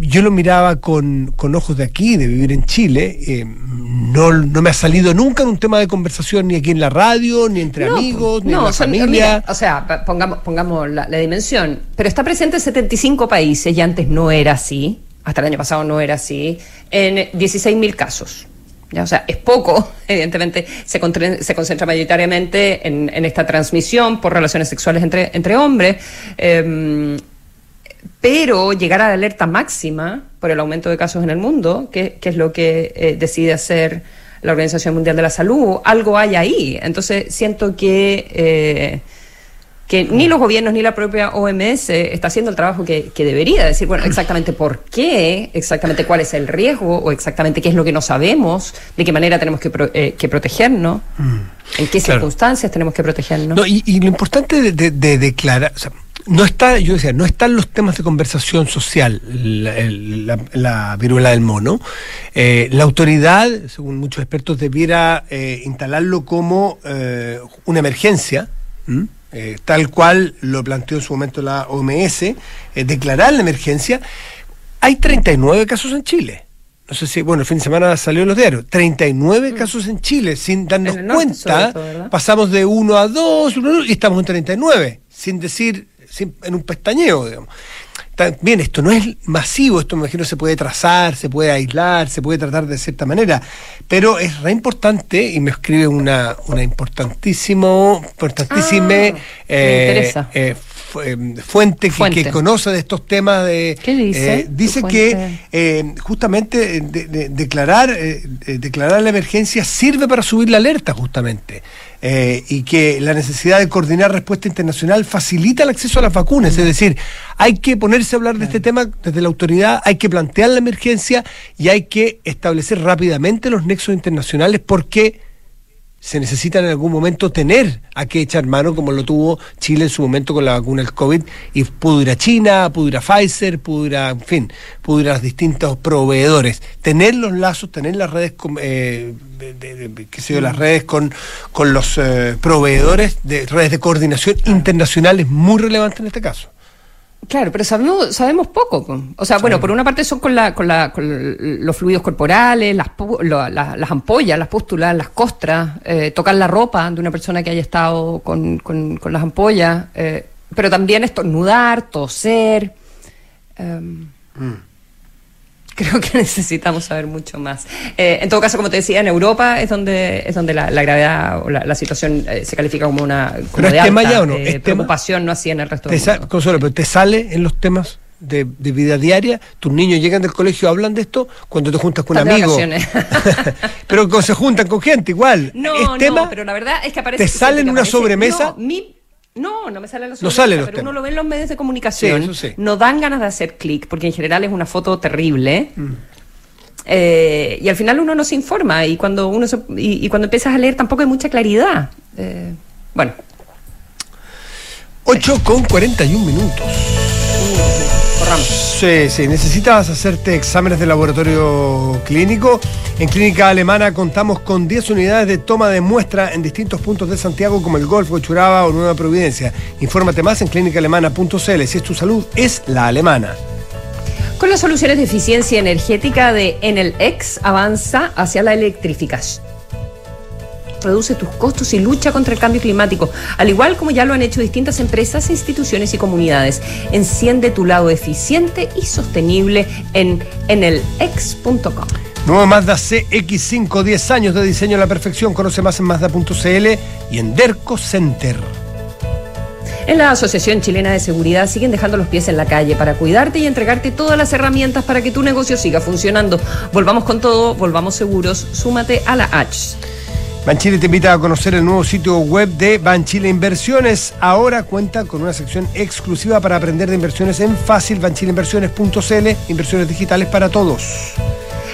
Yo lo miraba con, con ojos de aquí, de vivir en Chile. eh, no, no me ha salido nunca en un tema de conversación ni aquí en la radio, ni entre No, amigos, ni no, en la son- familia. mira, o sea, pongamos, pongamos la, la dimensión, pero está presente en 75 países y antes no era así, hasta el año pasado no era así, en 16.000 casos. ¿ya? O sea, es poco, evidentemente se, se concentra mayoritariamente en, en esta transmisión por relaciones sexuales entre, entre hombres. em, pero llegar a la alerta máxima por el aumento de casos en el mundo, que, es lo que eh, decide hacer la Organización Mundial de la Salud, algo hay ahí. Entonces siento que, eh, que ni los gobiernos ni la propia OMS está haciendo el trabajo que, que debería, decir, bueno, exactamente por qué, exactamente cuál es el riesgo o exactamente qué es lo que no sabemos, de qué manera tenemos que, pro- eh, que protegernos, en qué Claro. circunstancias tenemos que protegernos. No, y, y lo importante de, de- de declarar, o sea, no está, yo decía, no están los temas de conversación social, la, el- la- la viruela del mono. Eh, la autoridad, según muchos expertos, debiera eh, instalarlo como eh, una emergencia. Eh, tal cual lo planteó en su momento la OMS, eh, declarar la emergencia. Hay 39 casos en Chile. No sé si, bueno, el fin de semana salió en los diarios. 39 casos en Chile, sin darnos cuenta. pasamos de 1 a 2 y estamos en 39, sin decir, sin- en un pestañeo, digamos. Bien, esto no es masivo, esto me imagino se puede trazar, se puede aislar, se puede tratar de cierta manera, pero es re importante, y me escribe una, una importantísimo, importantísima Ah, eh, fu- eh, fuente, que- Fuente. Que, conoce de estos temas de ¿Qué dice eh, dice que eh, justamente eh, de- de- declarar eh, eh, declarar la emergencia sirve para subir la alerta justamente eh, y que la necesidad de coordinar respuesta internacional facilita el acceso a las vacunas es decir hay que ponerse a hablar de este tema desde la autoridad hay que plantear la emergencia y hay que establecer rápidamente los nexos internacionales porque se necesita en algún momento tener a qué echar mano, como lo tuvo Chile en su momento con la vacuna del COVID, y pudo ir a China, pudo ir a Pfizer, pudo ir a, en fin, pudo ir a los distintos proveedores. Tener los lazos, tener las redes, con, eh, de- de- de- qué sé yo, las redes con, con los eh, proveedores, de redes de coordinación internacional es muy relevante en este caso. Claro, pero sabemos, sabemos poco. po. O sea, bueno, por una parte son con, la, con, la, con los fluidos corporales, las, la- las ampollas, las pústulas, las costras, eh, tocar la ropa de una persona que haya estado con, con- con las ampollas, eh, pero también estornudar, toser. em, Creo que necesitamos saber mucho más. Eh, en todo caso, como te decía, en Europa es donde es donde la, la gravedad o la, la situación eh, se califica como una como ¿Pero es de tema alta, ya o no? eh, ¿Es tema? preocupación, no así en el resto del mundo. Consuelo, pero te sale en los temas de, de vida diaria, tus niños llegan del colegio, hablan de esto, cuando te juntas con un Están de amigo. pero se juntan con gente igual. No, ¿Es no, pero la verdad es que aparece. ¿Te sale en una aparece- sobremesa? No, mi- no, no me sale en la No sale los pero temas. uno lo ve en los medios de comunicación. Sí, eso sí. No dan ganas de hacer clic, porque en general es una foto terrible. Mm. Eh, y al final uno no se informa y cuando uno se- y, y cuando empiezas a leer tampoco hay mucha claridad. Eh, bueno, 8 con 41 minutos. Corramos. Sí, sí, necesitas hacerte exámenes de laboratorio clínico. En Clínica Alemana contamos con 10 unidades de toma de muestra en distintos puntos de Santiago como el Golfo, Churaba o Nueva Providencia. Infórmate más en clínicaalemana.cl. Si es tu salud, es la alemana. Con las soluciones de eficiencia energética de Enel X avanza hacia la electrificación. Reduce tus costos y lucha contra el cambio climático, al igual como ya lo han hecho distintas empresas, instituciones y comunidades. Enciende tu lado eficiente y sostenible en enelx.com. Nuevo Mazda CX5, 10 años de diseño a la perfección. Conoce más en Mazda.cl y en Derco Center. En la Asociación Chilena de Seguridad siguen dejando los pies en la calle para cuidarte y entregarte todas las herramientas para que tu negocio siga funcionando. Volvamos con todo, volvamos seguros, súmate a la H. Banchile te invita a conocer el nuevo sitio web de Banchile Inversiones. Ahora cuenta con una sección exclusiva para aprender de inversiones en fácil, banchileinversiones.cl, inversiones digitales para todos.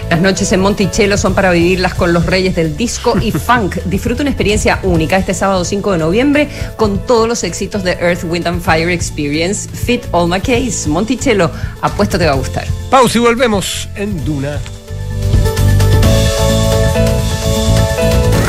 Las noches en Monticello son para vivirlas con los reyes del disco y funk. Disfruta una experiencia única este sábado 5 de noviembre con todos los éxitos de Earth, Wind and Fire Experience. Fit All My Case. Monticello, apuesto te va a gustar. Pausa y volvemos en Duna.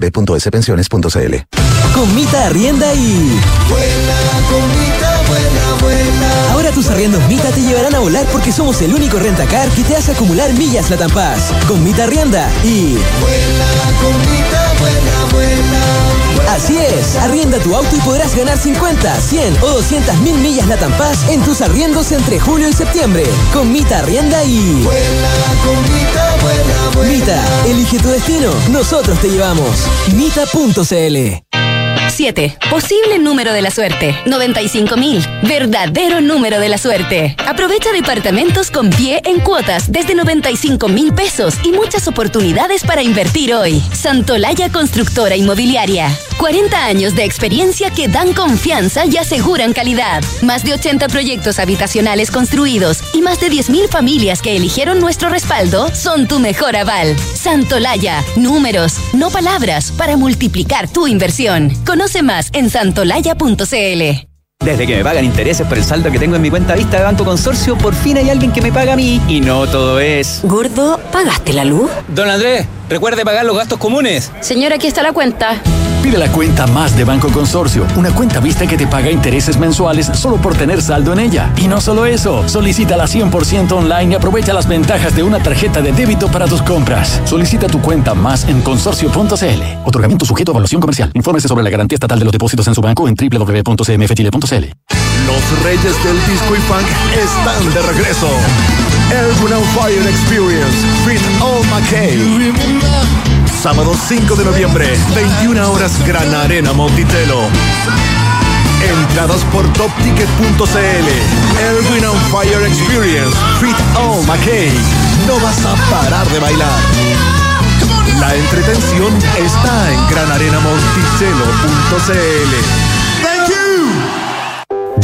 www.spensiones.cl. Comita arrienda y. tus arriendos Mita te llevarán a volar porque somos el único rentacar que te hace acumular millas Paz. Con Mita arrienda y. Así es, arrienda tu auto y podrás ganar 50, 100 o 200 mil millas Latam Paz en tus arriendos entre julio y septiembre. Con Mita arrienda y. Mita, elige tu destino, nosotros te llevamos. Mita.cl 7. Posible número de la suerte. 95.000. Verdadero número de la suerte. Aprovecha departamentos con pie en cuotas desde 95 mil pesos y muchas oportunidades para invertir hoy. Santolaya Constructora Inmobiliaria. 40 años de experiencia que dan confianza y aseguran calidad. Más de 80 proyectos habitacionales construidos y más de 10.000 familias que eligieron nuestro respaldo son tu mejor aval. Santolaya. Números, no palabras, para multiplicar tu inversión. Conoce más en santolaya.cl. Desde que me pagan intereses por el saldo que tengo en mi cuenta vista de Banco Consorcio, por fin hay alguien que me paga a mí. Y no todo es. Gordo, ¿pagaste la luz? Don Andrés, recuerde pagar los gastos comunes. Señora, aquí está la cuenta. Pide la cuenta más de Banco Consorcio, una cuenta vista que te paga intereses mensuales solo por tener saldo en ella. Y no solo eso, solicítala 100% online y aprovecha las ventajas de una tarjeta de débito para tus compras. Solicita tu cuenta más en consorcio.cl. Otorgamiento sujeto a evaluación comercial. Infórmese sobre la garantía estatal de los depósitos en su banco en www.cmfchile.cl. Los reyes del disco y funk están de regreso. Fire Experience, Fit All McKay. Sábado 5 de noviembre, 21 horas Gran Arena Monticello. Entradas por topticket.cl. El Win on Fire Experience, Fit All McKay. No vas a parar de bailar. La entretención está en granarenamonticello.cl.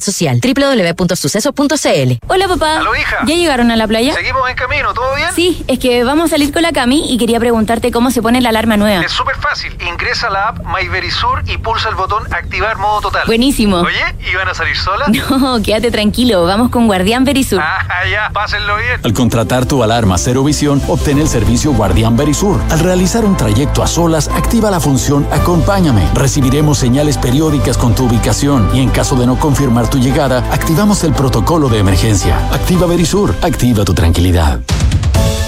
Social. www.suceso.cl Hola papá. ¿Aló, hija? ¿Ya llegaron a la playa? Seguimos en camino, ¿todo bien? Sí, es que vamos a salir con la Cami y quería preguntarte cómo se pone la alarma nueva. Es súper fácil. Ingresa a la app MyVerisur y pulsa el botón activar modo total. Buenísimo. Oye, ¿iban a salir solas? No, quédate tranquilo. Vamos con Guardián Verisur. Ah, ya, pásenlo bien. Al contratar tu alarma Cero Visión, obtén el servicio Guardián Verisur. Al realizar un trayecto a solas, activa la función Acompáñame. Recibiremos señales periódicas con tu ubicación y en caso de no confirmar tu llegada, activamos el protocolo de emergencia. Activa Verisur, activa tu tranquilidad.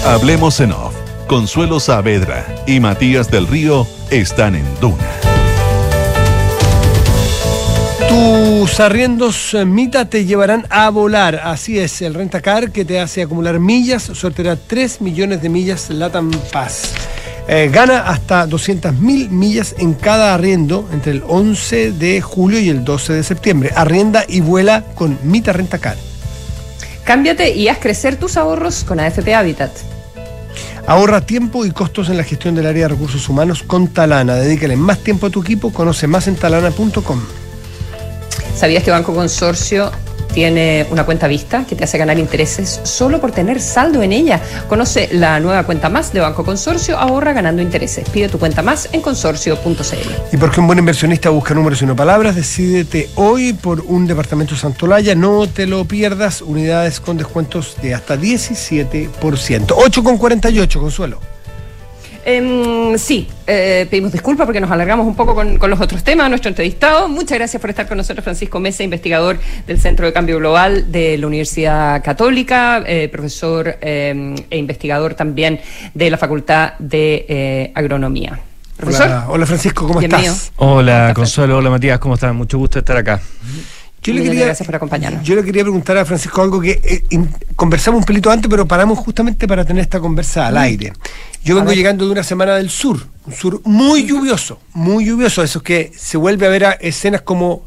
Hablemos en off. Consuelo Saavedra y Matías del Río están en Duna. Tus arriendos Mita te llevarán a volar. Así es, el Rentacar que te hace acumular millas sorteará 3 millones de millas Latam Pass. Eh, gana hasta 200.000 millas en cada arriendo entre el 11 de julio y el 12 de septiembre. Arrienda y vuela con Mita Rentacar. Cámbiate y haz crecer tus ahorros con AFP Habitat. Ahorra tiempo y costos en la gestión del área de recursos humanos con Talana. Dedícale más tiempo a tu equipo. Conoce más en talana.com. ¿Sabías que Banco Consorcio tiene una cuenta vista que te hace ganar intereses solo por tener saldo en ella? Conoce la nueva cuenta más de Banco Consorcio, ahorra ganando intereses. Pide tu cuenta más en consorcio.cl. Y porque un buen inversionista busca números y no palabras, decídete hoy por un departamento Santolaya. No te lo pierdas. Unidades con descuentos de hasta 17%. 8,48, Consuelo. Em, sí, eh, pedimos disculpas porque nos alargamos un poco con, con los otros temas. Nuestro entrevistado, muchas gracias por estar con nosotros, Francisco Mesa, investigador del Centro de Cambio Global de la Universidad Católica, eh, profesor eh, e investigador también de la Facultad de eh, Agronomía. Profesor. Hola, hola, Francisco, ¿cómo Bienvenido. estás? Hola Consuelo, hola Matías, ¿cómo están? Mucho gusto estar acá. Yo le quería, gracias por acompañarnos. Yo le quería preguntar a Francisco algo que eh, in- conversamos un pelito antes, pero paramos justamente para tener esta conversa al aire. Yo vengo llegando de una semana del sur, un sur muy lluvioso, muy lluvioso, esos que se vuelve a ver a escenas como,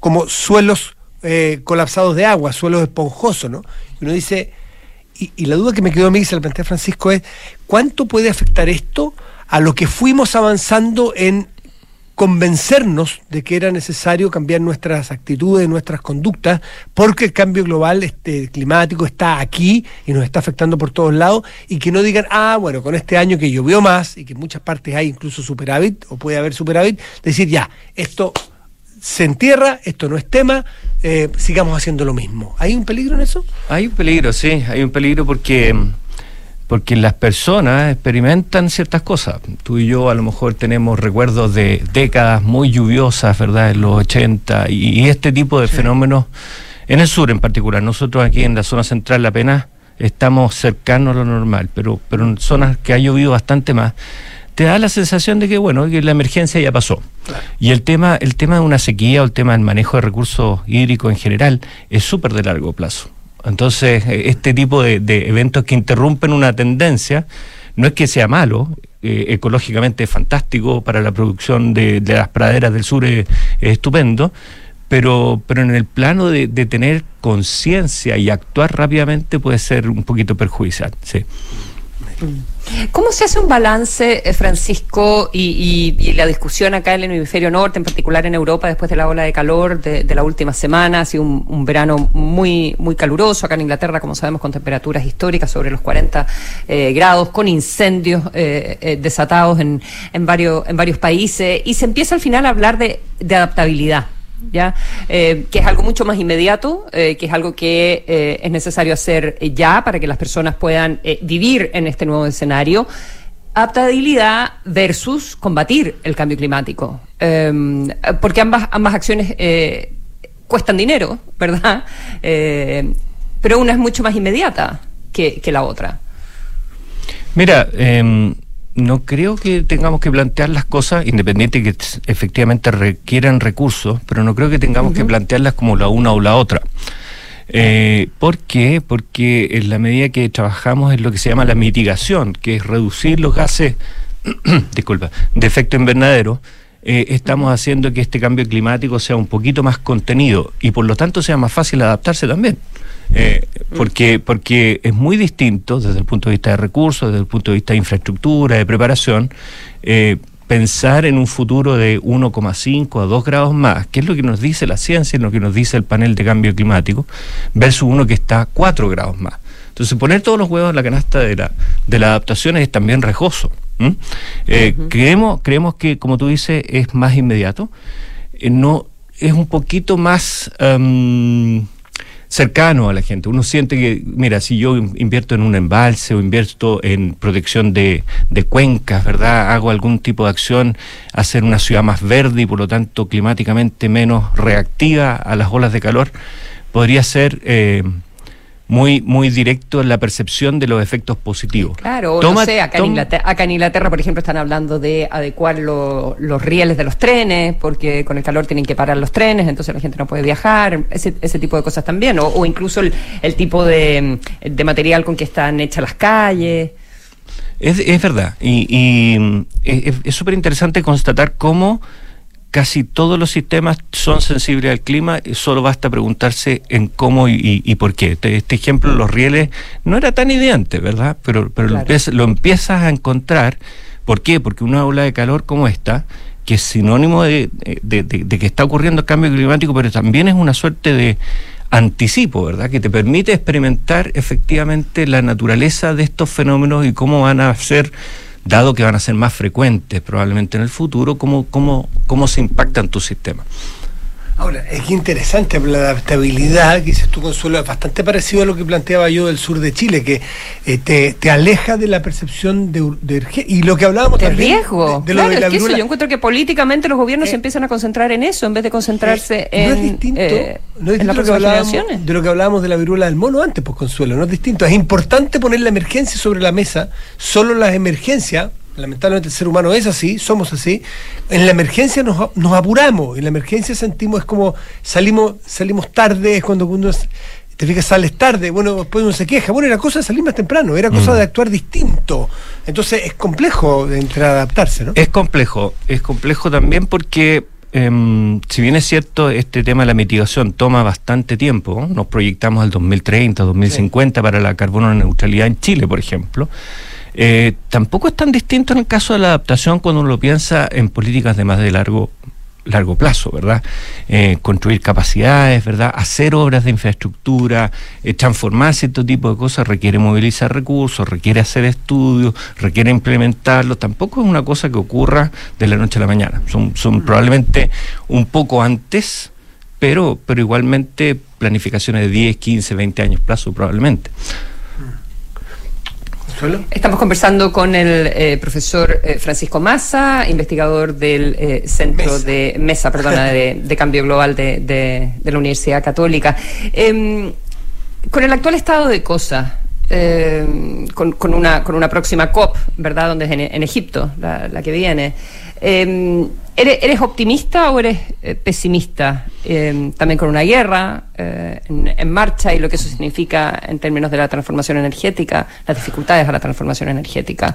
como suelos eh, colapsados de agua, suelos esponjosos, ¿no? Y uno dice, y, y la duda que me quedó a mí, y se la plantea Francisco, es ¿cuánto puede afectar esto a lo que fuimos avanzando en convencernos de que era necesario cambiar nuestras actitudes, nuestras conductas, porque el cambio global este, climático está aquí y nos está afectando por todos lados, y que no digan, ah, bueno, con este año que llovió más y que en muchas partes hay incluso superávit, o puede haber superávit, decir, ya, esto se entierra, esto no es tema, eh, sigamos haciendo lo mismo. ¿Hay un peligro en eso? Hay un peligro, sí, hay un peligro porque, porque las personas experimentan ciertas cosas. Tú y yo a lo mejor tenemos recuerdos de décadas muy lluviosas, ¿verdad? En los 80 y, y este tipo de fenómenos, en el sur en particular, nosotros aquí en la zona central apenas estamos cercanos a lo normal, pero, pero en zonas que ha llovido bastante más, te da la sensación de que, bueno, que la emergencia ya pasó. Y el tema, el tema de una sequía o el tema del manejo de recursos hídricos en general es súper de largo plazo. Entonces, eh, este tipo de, eventos que interrumpen una tendencia, no es que sea malo, eh, ecológicamente es fantástico, para la producción de, las praderas del sur es, es estupendo, pero, pero en el plano de tener conciencia y actuar rápidamente puede ser un poquito perjudicial. Sí. ¿Cómo se hace un balance, eh, Francisco, y, y- y la discusión acá en el hemisferio norte, en particular en Europa, después de la ola de calor de, la última semana? Ha sido un, verano muy, muy caluroso acá en Inglaterra, como sabemos, con temperaturas históricas sobre los 40 eh, grados, con incendios eh, eh, desatados en, en, varios, en varios países, y se empieza al final a hablar de adaptabilidad. ¿Ya? Eh, que es algo mucho más inmediato, eh, que es algo que eh, es necesario hacer ya para que las personas puedan vivir en este nuevo escenario. Adaptabilidad versus combatir el cambio climático. Eh, porque ambas, acciones cuestan dinero, ¿verdad? Eh, pero una es mucho más inmediata que, que la otra. Mira, em, no creo que tengamos que plantear las cosas, independiente que efectivamente requieran recursos, pero no creo que tengamos que plantearlas como la una o la otra. Eh, ¿Por qué? Porque en la medida que trabajamos en lo que se llama la mitigación, que es reducir los gases, disculpa, de efecto invernadero, eh, estamos haciendo que este cambio climático sea un poquito más contenido y por lo tanto sea más fácil adaptarse también. Eh, porque, porque es muy distinto desde el punto de vista de recursos, desde el punto de vista de infraestructura, de preparación, eh, pensar en un futuro de 1,5 a 2 grados más, que es lo que nos dice la ciencia, lo que nos dice el panel de cambio climático, versus uno que está a 4 grados más. Entonces, poner todos los huevos en la canasta de la, de la adaptación es también rejoso. ¿M? Eh, creemos, creemos que, como tú dices, es más inmediato. Eh, no, es un poquito más em, cercano a la gente. Uno siente que, mira, si yo in- invierto en un embalse o invierto en protección de, de cuencas, ¿verdad? Hago algún tipo de acción, hacer una ciudad más verde y por lo tanto climáticamente menos reactiva a las olas de calor, podría ser eh, muy, muy directo en la percepción de los efectos positivos. Claro, Toma- no sé, acá, en Inglaterra, acá en Inglaterra, por ejemplo, están hablando de adecuar lo- los rieles de los trenes, porque con el calor tienen que parar los trenes, entonces la gente no puede viajar, ese, ese tipo de cosas también, o, o incluso el, el tipo de, de material con que están hechas las calles. Es, es verdad, y, y, mm, es es súper interesante constatar cómo casi todos los sistemas son sensibles al clima, solo basta preguntarse en cómo y, y- y por qué. Este, este ejemplo, los rieles, no era tan ideante, ¿verdad? Pero, pero lo, empiezas, lo empiezas a encontrar. ¿Por qué? Porque una ola de calor como esta, que es sinónimo de, de- de- de que está ocurriendo el cambio climático, pero también es una suerte de anticipo, ¿verdad? Que te permite experimentar efectivamente la naturaleza de estos fenómenos y cómo van a ser, dado que van a ser más frecuentes probablemente en el futuro, cómo, cómo, cómo se impactan tus sistemas. Ahora, es que interesante la adaptabilidad que dices tú, Consuelo, es bastante parecido a lo que planteaba yo del sur de Chile, que eh, te, te aleja de la percepción de, ur- de urge- Y lo que hablábamos De también riesgo. de, de lo claro, de la es que eso, viruela- yo encuentro que políticamente los gobiernos se empiezan a concentrar en eso, en vez de concentrarse Eh, en, no es distinto, eh, no es distinto lo que de lo que hablábamos de la viruela del mono antes, pues Consuelo, no es distinto. Es importante poner la emergencia sobre la mesa, solo las emergencias lamentablemente el ser humano es así, somos así, en la emergencia nos, nos apuramos, en la emergencia sentimos es como salimos, salimos tarde, es cuando uno es- te fijas, sales tarde, bueno, después uno se queja, bueno, era cosa de salir más temprano, era cosa Mm. de actuar distinto. Entonces es complejo de entrar a adaptarse, ¿no? Es complejo, es complejo también porque em, si bien es cierto, este tema de la mitigación toma bastante tiempo, nos proyectamos al 2030, 2050 para la carbono neutralidad en Chile, por ejemplo, eh, tampoco es tan distinto en el caso de la adaptación cuando uno lo piensa en políticas de más de largo largo plazo, ¿verdad? Eh, construir capacidades, ¿verdad? Hacer obras de infraestructura, eh, transformar cierto tipo de cosas requiere movilizar recursos, requiere hacer estudios, requiere implementarlos. Tampoco es una cosa que ocurra de la noche a la mañana. Son, son probablemente un poco antes, pero, pero igualmente planificaciones de 10, 15, 20 años plazo probablemente. Estamos conversando con el eh, profesor eh, Francisco Massa, investigador del eh, Centro de Mesa, perdona, de, de Cambio Global de, de- de la Universidad Católica. Em, con el actual estado de cosas, em, con, con una, con una próxima COP, ¿verdad? Donde es en, en Egipto, la, la que viene. em, ¿eres, eres optimista o eres eh, pesimista? Em, también con una guerra eh, en, en marcha y lo que eso significa en términos de la transformación energética, las dificultades a la transformación energética.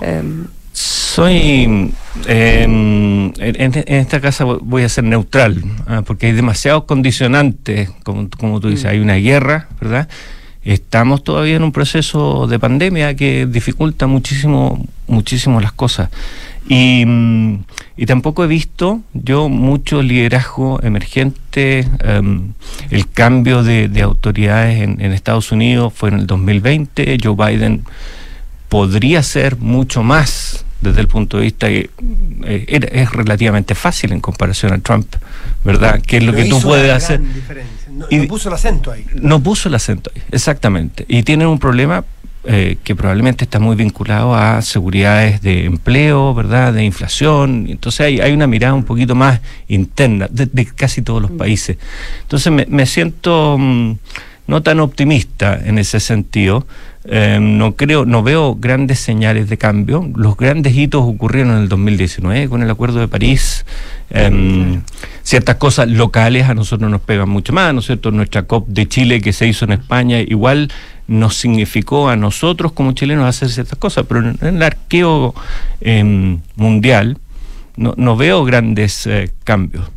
Em, Soy. eh, en, en esta casa voy a ser neutral, ah, porque hay demasiados condicionantes, como, como tú dices, hay una guerra, ¿verdad? Estamos todavía en un proceso de pandemia que dificulta muchísimo, muchísimo las cosas. Y, mm, tampoco he visto yo mucho liderazgo emergente. em, el cambio de, de autoridades en, en Estados Unidos fue en el 2020. Joe Biden podría ser mucho más desde el punto de vista que eh, era- es relativamente fácil en comparación a Trump, ¿verdad? ¿Qué es lo que tú puedes hacer? No, Y- no puso el acento ahí. No puso el acento ahí, exactamente. Y tienen un problema eh, que probablemente está muy vinculado a seguridades de empleo, ¿verdad? De inflación. Entonces hay, hay una mirada un poquito más interna de, de casi todos los países. Entonces me, me siento mm, no tan optimista en ese sentido. Eh, no creo, no veo grandes señales de cambio. Los grandes hitos ocurrieron en el 2019 con el Acuerdo de París. Em, ciertas cosas locales a nosotros nos pegan mucho más, ¿no es cierto? Nuestra COP de Chile que se hizo en España igual nos significó a nosotros como chilenos hacer ciertas cosas, pero en, el arqueo em, mundial no, no veo grandes eh, cambios.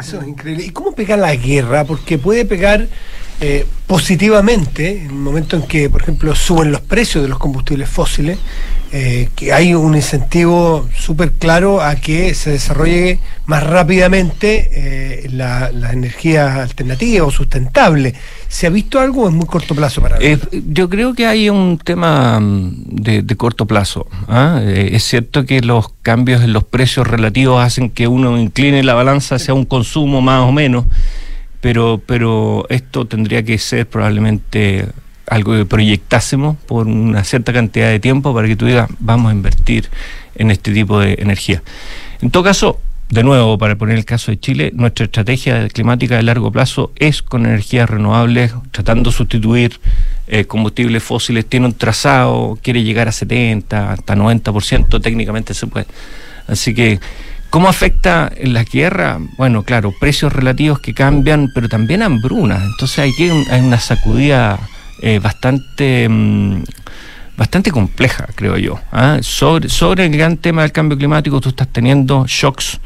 Eso es increíble. ¿Y cómo pega la guerra? Porque puede pegar eh, positivamente en un momento en que, por ejemplo, suben los precios de los combustibles fósiles, eh, que hay un incentivo súper claro a que se desarrolle más rápidamente eh, la, la energía alternativa o sustentable. ¿Se ha visto algo es muy corto plazo para Eh, yo creo que hay un tema mm, de, de corto plazo. ¿ah? Eh, es cierto que los cambios en los precios relativos hacen que uno incline la balanza hacia un consumo más o menos, pero, pero esto tendría que ser probablemente algo que proyectásemos por una cierta cantidad de tiempo para que tú digas, vamos a invertir en este tipo de energía. En todo caso, de nuevo, para poner el caso de Chile, nuestra estrategia climática de largo plazo es con energías renovables, tratando de sustituir eh, combustibles fósiles. Tiene un trazado, quiere llegar a 70, hasta 90%, técnicamente se puede. Así que, ¿cómo afecta la guerra? Bueno, claro, precios relativos que cambian, pero también hambrunas. Entonces hay, que, hay una sacudida eh, bastante... mm, bastante compleja, creo yo. ¿ah? Sobre el gran tema del cambio climático, tú estás teniendo shocks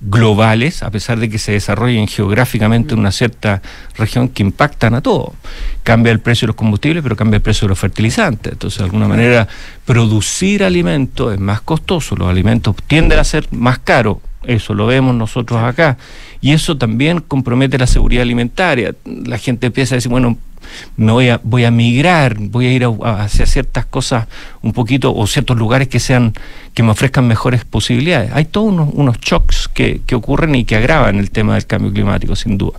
globales, a pesar de que se desarrollen geográficamente en una cierta región que impactan a todo. Cambia el precio de los combustibles, pero cambia el precio de los fertilizantes. Entonces, de alguna manera, producir alimentos es más costoso, los alimentos tienden a ser más caros, eso lo vemos nosotros acá, y eso también compromete la seguridad alimentaria. La gente empieza a decir, bueno, me voy a, voy a migrar, voy a ir hacia ciertas cosas un poquito, o ciertos lugares que sean, que me ofrezcan mejores posibilidades. Hay todos unos, unos shocks que, que ocurren y que agravan el tema del cambio climático, sin duda.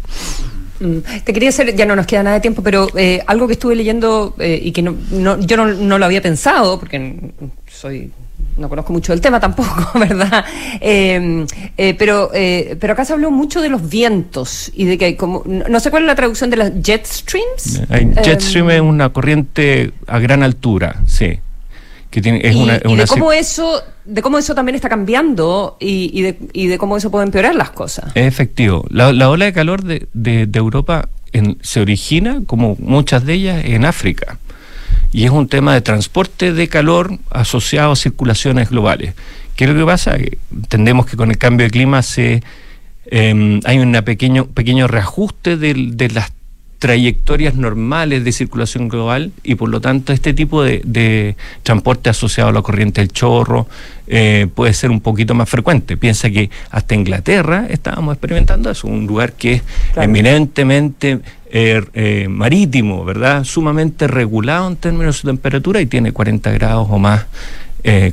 Mm, Te quería hacer, ya no nos queda nada de tiempo, pero eh, algo que estuve leyendo eh, y que no, no- yo no, no lo había pensado, porque soy no conozco mucho del tema tampoco, ¿verdad? Eh, eh, pero, eh, pero acá se habló mucho de los vientos y de que hay como, no, sé cuál es la traducción de las jet streams. Hay- Eh, jet stream es una corriente a gran altura, sí, que tiene, es y, una, y una de cómo eso de cómo eso también está cambiando y, y de, y de cómo eso puede empeorar las cosas. Es efectivo. La, la ola de calor de, de- de Europa en- se origina, como muchas de ellas, en África. Y es un tema de transporte de calor asociado a circulaciones globales. ¿Qué es lo que pasa? Entendemos que con el cambio de clima se eh, hay un pequeño, pequeño reajuste del- de, las trayectorias normales de circulación global y por lo tanto este tipo de, de transporte asociado a la corriente del chorro eh, puede ser un poquito más frecuente. Piensa que hasta Inglaterra estábamos experimentando eso, un lugar que es Claro. eminentemente eh, eh, marítimo, ¿verdad? Sumamente regulado en términos de su temperatura y tiene 40 grados o más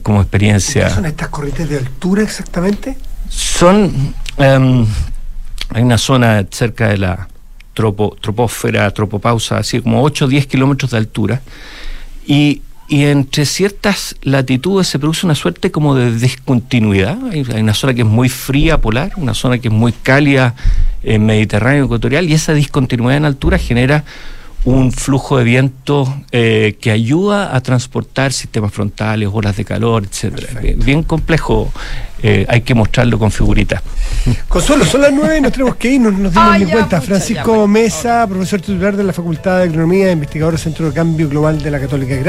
como experiencia. ¿Qué son estas corrientes de altura exactamente? Son. em, hay una zona cerca de la tropo, tropósfera, tropopausa, así como 8 o 10 kilómetros de altura. Y, y entre ciertas latitudes se produce una suerte como de discontinuidad. Hay, hay una zona que es muy fría polar, una zona que es muy cálida en Mediterráneo ecuatorial, y esa discontinuidad en altura genera un flujo de viento eh, que ayuda a transportar sistemas frontales, olas de calor, etcétera. Bien, bien complejo, eh, hay que mostrarlo con figuritas. Consuelo, son las nueve y nos tenemos que ir, nos, nos dimos Ah, ni ya, cuenta. pucha, Francisco ya, bueno. Mesa, profesor titular de la Facultad de Agronomía, investigador del Centro de Cambio Global de la Católica. Gracias.